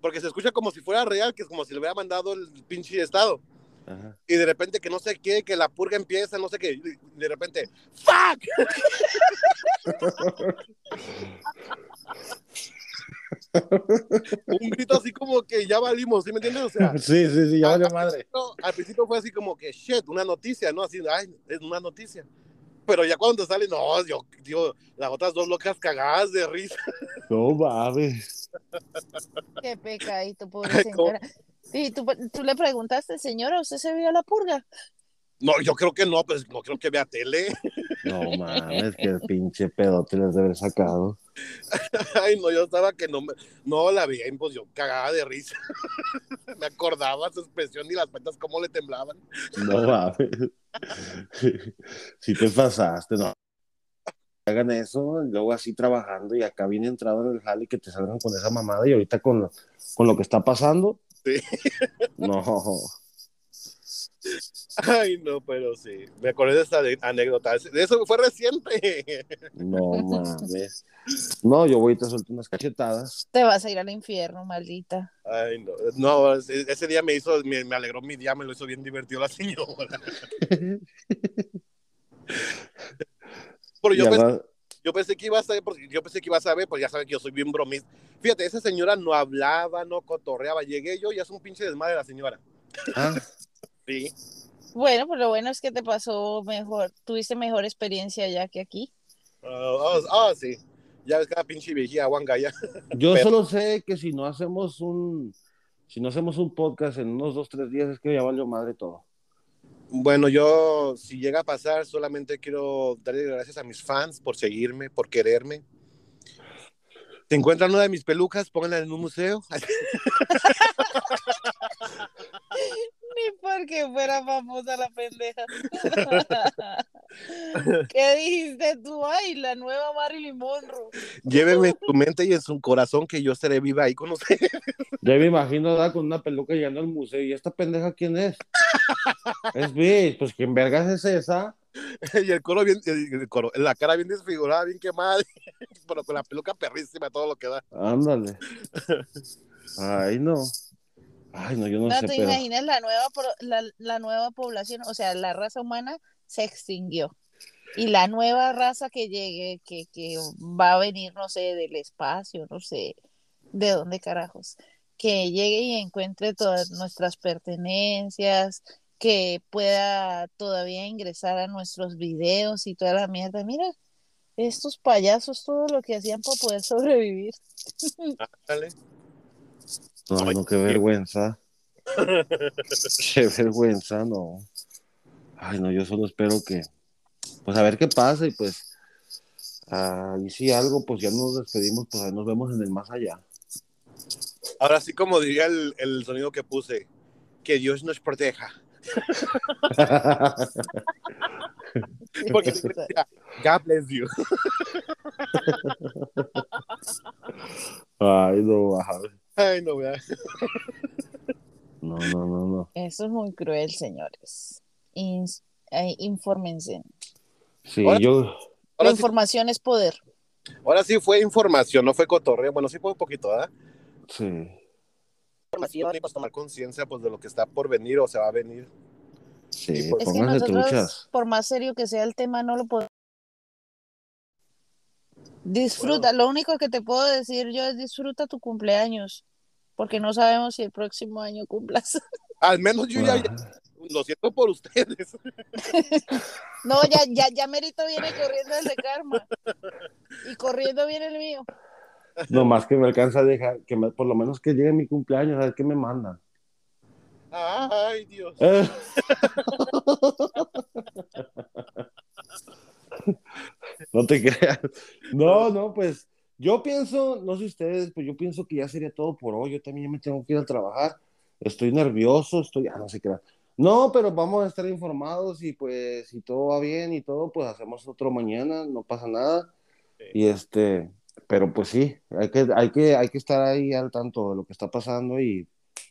Porque se escucha como si fuera real, que es como si le hubiera mandado el pinche estado. Ajá. Y de repente que no sé qué, que la purga empieza, no sé qué. y De repente, ¡fuck! Un grito así como que ya valimos, ¿sí me entiendes? O sea, Sí, sí, sí, ya valió al madre. principio- al principio fue así como que, shit, una noticia, ¿no? Así, ay, es una noticia. Pero ya cuando sale, no, yo, tío, las otras dos locas cagadas de risa. No mames. Qué pecadito, pobre señora. Y tú, tú le preguntaste, señora, ¿usted se vio la purga? No, yo creo que no, pues no creo que vea tele. No mames, qué pinche pedote les debe haber sacado. Ay, no, yo estaba que no me, no la vi, pues yo cagada de risa. me acordaba su expresión y las patas cómo le temblaban. No mames. Si te pasaste, no. Hagan eso, y luego así trabajando y acá bien entrado en el jale y que te salgan con esa mamada y ahorita con, lo- con lo que está pasando. Sí. No. Ay, no, pero sí. Me acordé de esta anécdota. De eso fue reciente. No mames. No, yo voy y te suelto unas cachetadas. Te vas a ir al infierno, maldita. Ay, no. No, ese ese día me hizo, me, me alegró mi día, me lo hizo bien divertido la señora. Pero yo pensé, yo pensé que iba a saber, porque yo pensé que iba a saber, pues ya saben que yo soy bien bromista. Fíjate, esa señora no hablaba, no cotorreaba. Llegué yo y es un pinche desmadre la señora. ah, Sí. Bueno, pues lo bueno es que te pasó mejor, tuviste mejor experiencia allá que aquí. Ah, ah, ah, sí. Ya ves cada pinche viejía guanga ya. yo Pero- solo sé que si no hacemos un si no hacemos un podcast en unos dos, tres días es que ya valió madre todo. Bueno, yo, si llega a pasar, solamente quiero darle gracias a mis fans por seguirme, por quererme. Si encuentran una de mis pelucas, pónganla en un museo. Ni porque fuera famosa la pendeja. ¿Qué dijiste tú? Ay, la nueva Marilyn Monroe. Llévenme en su mente y en su corazón que yo seré viva ahí con ustedes. Yo me imagino ¿verdad? con una peluca llegando al museo y esta pendeja quién es? es Bish, pues quién vergas es esa. y el coro bien, el coro, la cara bien desfigurada, bien quemada, pero con la peluca perrísima, todo lo que da. Ándale. Ay, no. Ay, no, yo no, No, sé, te pero imaginas la nueva, la, la nueva población, o sea, la raza humana se extinguió. Y la nueva raza que llegue, que, que va a venir, no sé, del espacio, no sé, de dónde carajos, que llegue y encuentre todas nuestras pertenencias, que pueda todavía ingresar a nuestros videos y toda la mierda. Mira, Estos payasos, todo lo que hacían para poder sobrevivir. Ándale. No, no, qué vergüenza. qué vergüenza, no. Ay, no, yo solo espero que, pues a ver qué pasa y pues, ah, y si algo, pues ya nos despedimos, pues ahí nos vemos en el más allá. Ahora sí, como diría el, el sonido que puse, que Dios nos proteja. Porque decía, God bless you. Ay, no. Ay, no, vea. no, no, no, no. Eso es muy cruel, señores. Ins- eh, infórmense. Sí, Ahora- yo, La Ahora sí, información es poder. ahora sí fue información, no fue cotorreo. Bueno, sí fue un poquito, ¿verdad? sí, Información y pues tomar conciencia pues, de lo que está por venir o se va a venir. sí, Es que Es que nosotros, truchas. por más serio que sea el tema, no lo podemos. Disfruta, lo único que te puedo decir yo es disfruta tu cumpleaños, porque no sabemos si el próximo año cumplas. Al menos yo ya, ya- lo siento por ustedes. No, ya, ya, ya Merito viene corriendo el de Karma. Y corriendo viene el mío. No más que me alcanza a dejar, que me- por lo menos que llegue mi cumpleaños, a ver qué me mandan. Ay, Dios. Eh. No te creas. No, no, pues yo pienso, no sé ustedes, pues yo pienso que ya sería todo por hoy. Yo también me tengo que ir a trabajar. Estoy nervioso, estoy, ah, no sé qué. No, pero vamos a estar informados y pues si todo va bien y todo, pues hacemos otro mañana, no pasa nada. Sí. Y este, pero pues sí, hay que, hay que, hay que estar ahí al tanto de lo que está pasando y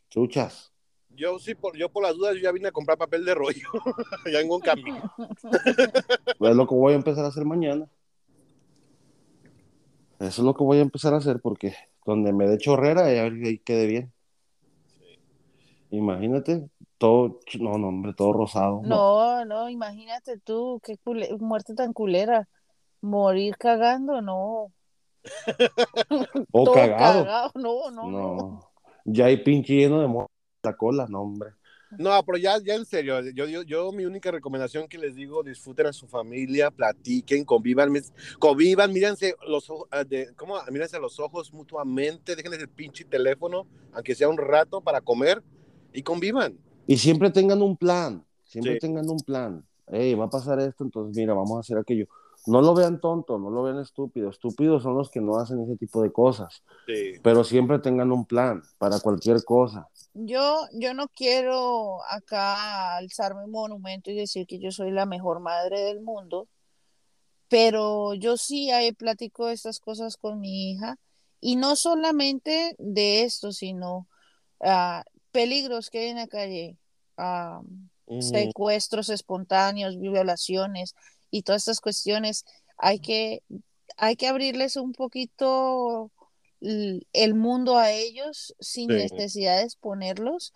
chuchas. Yo sí, por, yo por las dudas, yo ya vine a comprar papel de rollo. ya en un camino. Es lo que voy a empezar a hacer mañana. Eso es lo que voy a empezar a hacer porque donde me dé chorrera, ahí, ahí quede bien. Imagínate, todo, ch- no, no, hombre, todo rosado. No, no, imagínate tú, qué cule- muerte tan culera. Morir cagando, no. O Todo cagado. cagado, no, no, no. No. Ya hay pinche lleno de mo- la cola, no, hombre. No, pero ya, ya en serio, yo, yo, yo mi única recomendación que les digo, disfruten a su familia, platiquen, convivan, mis- convivan, mírense los ojos, ah, de, ¿cómo? Mírense a los ojos mutuamente, déjenles el pinche teléfono, aunque sea un rato para comer, y convivan. Y siempre tengan un plan, siempre Sí. tengan un plan. Hey, va a pasar esto, entonces mira, vamos a hacer aquello. No lo vean tonto, no lo vean estúpido. Estúpidos son los que no hacen ese tipo de cosas. Sí. Pero siempre tengan un plan para cualquier cosa. Yo, yo no quiero acá alzarme un monumento y decir que yo soy la mejor madre del mundo, pero yo sí ahí platico estas cosas con mi hija y no solamente de esto, sino ah, peligros que hay en la calle, ah, Mm, secuestros espontáneos, violaciones y todas estas cuestiones. Hay que, hay que abrirles un poquito el mundo a ellos sin Sí. necesidad de exponerlos.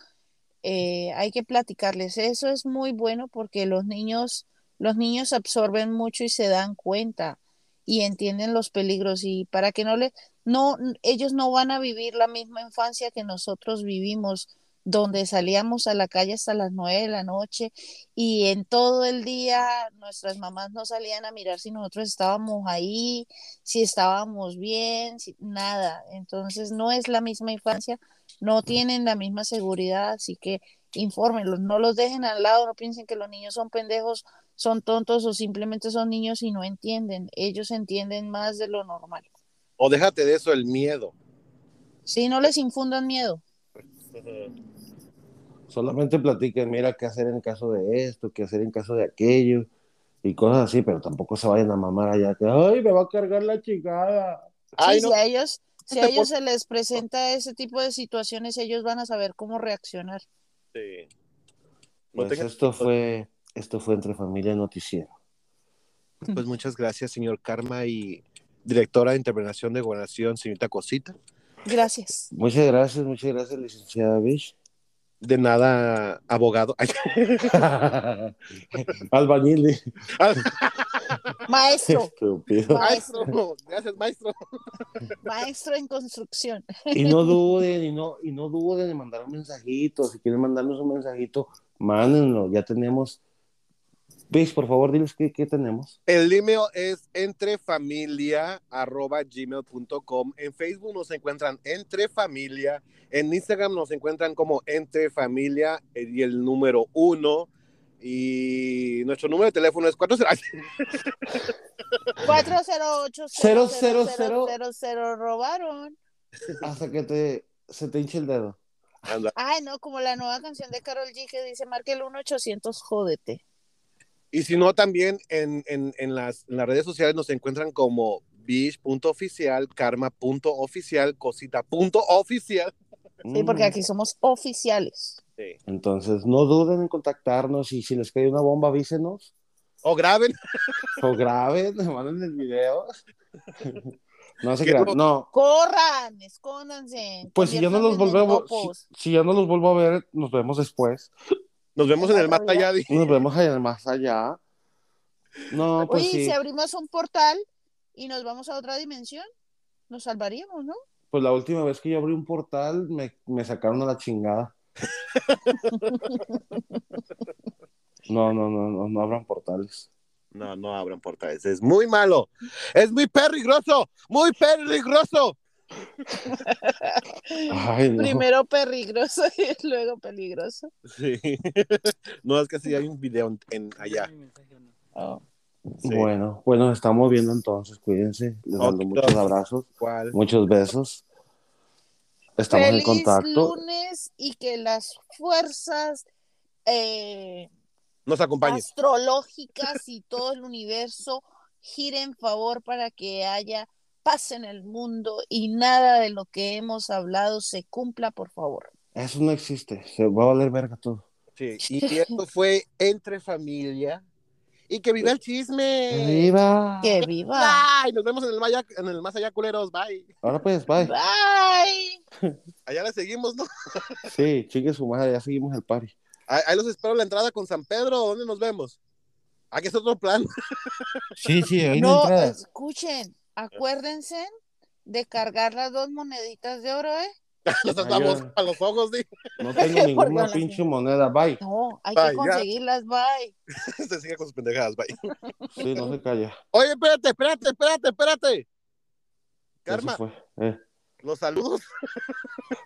Eh, hay que platicarles. Eso es muy bueno porque los niños, los niños absorben mucho y se dan cuenta y entienden los peligros y para que no le, no, ellos no van a vivir la misma infancia que nosotros vivimos donde salíamos a la calle hasta las nueve de la noche y en todo el día nuestras mamás no salían a mirar si nosotros estábamos ahí, si estábamos bien, si, nada. Entonces no es la misma infancia, no tienen la misma seguridad, así que infórmenlos, no los dejen al lado, no piensen que los niños son pendejos, son tontos o simplemente son niños y no entienden. Ellos entienden más de lo normal. O déjate de eso, el miedo. Si no les infundan miedo. Solamente platiquen, mira qué hacer en caso de esto, qué hacer en caso de aquello y cosas así, pero tampoco se vayan a mamar allá que, ay, me va a cargar la chingada. Ay, Sí, no, si a ellos, si a ellos se les presenta ese tipo de situaciones, ellos van a saber cómo reaccionar. sí. Pues esto fue, esto fue entre familia noticiero. Pues muchas gracias, señor Karma y directora de Intervención de Gobernación, señorita Cosita. Gracias. Muchas gracias, muchas gracias, licenciada Bish. De nada, abogado. Albañil. Maestro, Estúpido. maestro, gracias, maestro. maestro en construcción. Y no duden, y no, y no duden de mandar un mensajito. Si quieren mandarnos un mensajito, mándenlo. Ya tenemos Bish, por favor, diles qué, qué tenemos. El email es entrefamilia.gmail.com. En Facebook nos encuentran entrefamilia. En Instagram nos encuentran como entrefamilia eh, y el número uno. Y nuestro número de teléfono es 408. 408 Cero, cero, cero. 000 robaron. Hasta que te, se te hinche el dedo. Anda. Ay, no, como la nueva canción de Carol G que dice, marque el 1-800, jódete. Y si no, también en, en, en, las, en las redes sociales nos encuentran como bish.oficial, karma.oficial, cosita.oficial. Sí, porque aquí somos oficiales. Sí. Entonces, no duden en contactarnos y si les cae una bomba, avísenos. O graben. O graben, manden el video. No se crean, no- no. Corran, escóndanse. Pues si ya no los volvemos, si, si ya no los vuelvo a ver, nos vemos después. Nos vemos en el más allá. di- Nos vemos allá más allá. No, pues Oye, sí. si abrimos un portal y nos vamos a otra dimensión, nos salvaríamos, ¿no? Pues la última vez que yo abrí un portal, me, me sacaron a la chingada. No, no, no, no, no abran portales. No, no abran portales. Es muy malo. Es muy peligroso. Muy peligroso. Ay, no. Primero peligroso y luego peligroso. Sí. No, es que sí hay un video en, en allá. Oh. Sí. Bueno, pues nos estamos viendo entonces. Cuídense. Les mando muchos abrazos, ¿Cuál? muchos besos. Estamos en contacto. lunes y que las fuerzas eh, Nos acompañe. astrológicas y todo el universo giren en favor para que haya paz en el mundo y nada de lo que hemos hablado se cumpla, por favor. Eso no existe. Se va a valer verga todo. Sí. Y esto fue entre familia. Y que viva el chisme. ¡Viva! Que viva. Bye. Nos vemos en el, maya- en el más allá, culeros. Bye. Ahora pues, bye. Bye. Allá le seguimos, ¿no? Sí, chingue su madre, ya seguimos el party. Ahí, ahí los espero en la entrada con San Pedro. ¿Dónde nos vemos? Aquí es otro plan. Sí, sí, ahí No, escuchen, acuérdense de cargar las dos moneditas de oro, ¿eh? Ya. a los ojos. ¿sí? No tengo ninguna pinche moneda, bye. No, hay Bye, que ya. conseguirlas, bye. Se sigue con sus pendejadas. Bye. Sí, no se calla. Oye, espérate, espérate, espérate, espérate. Karma, fue. Eh. los saludos.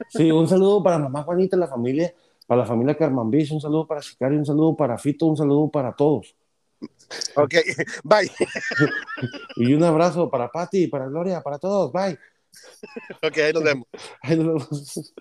Sí, un saludo para mamá Juanita, la familia, para la familia Carmambis, un saludo para Sicario, un saludo para Fito, un saludo para todos. Ok, bye. Y un abrazo para Patti, para Gloria, para todos. Bye. Ok, ahí nos vemos. Ahí nos vemos.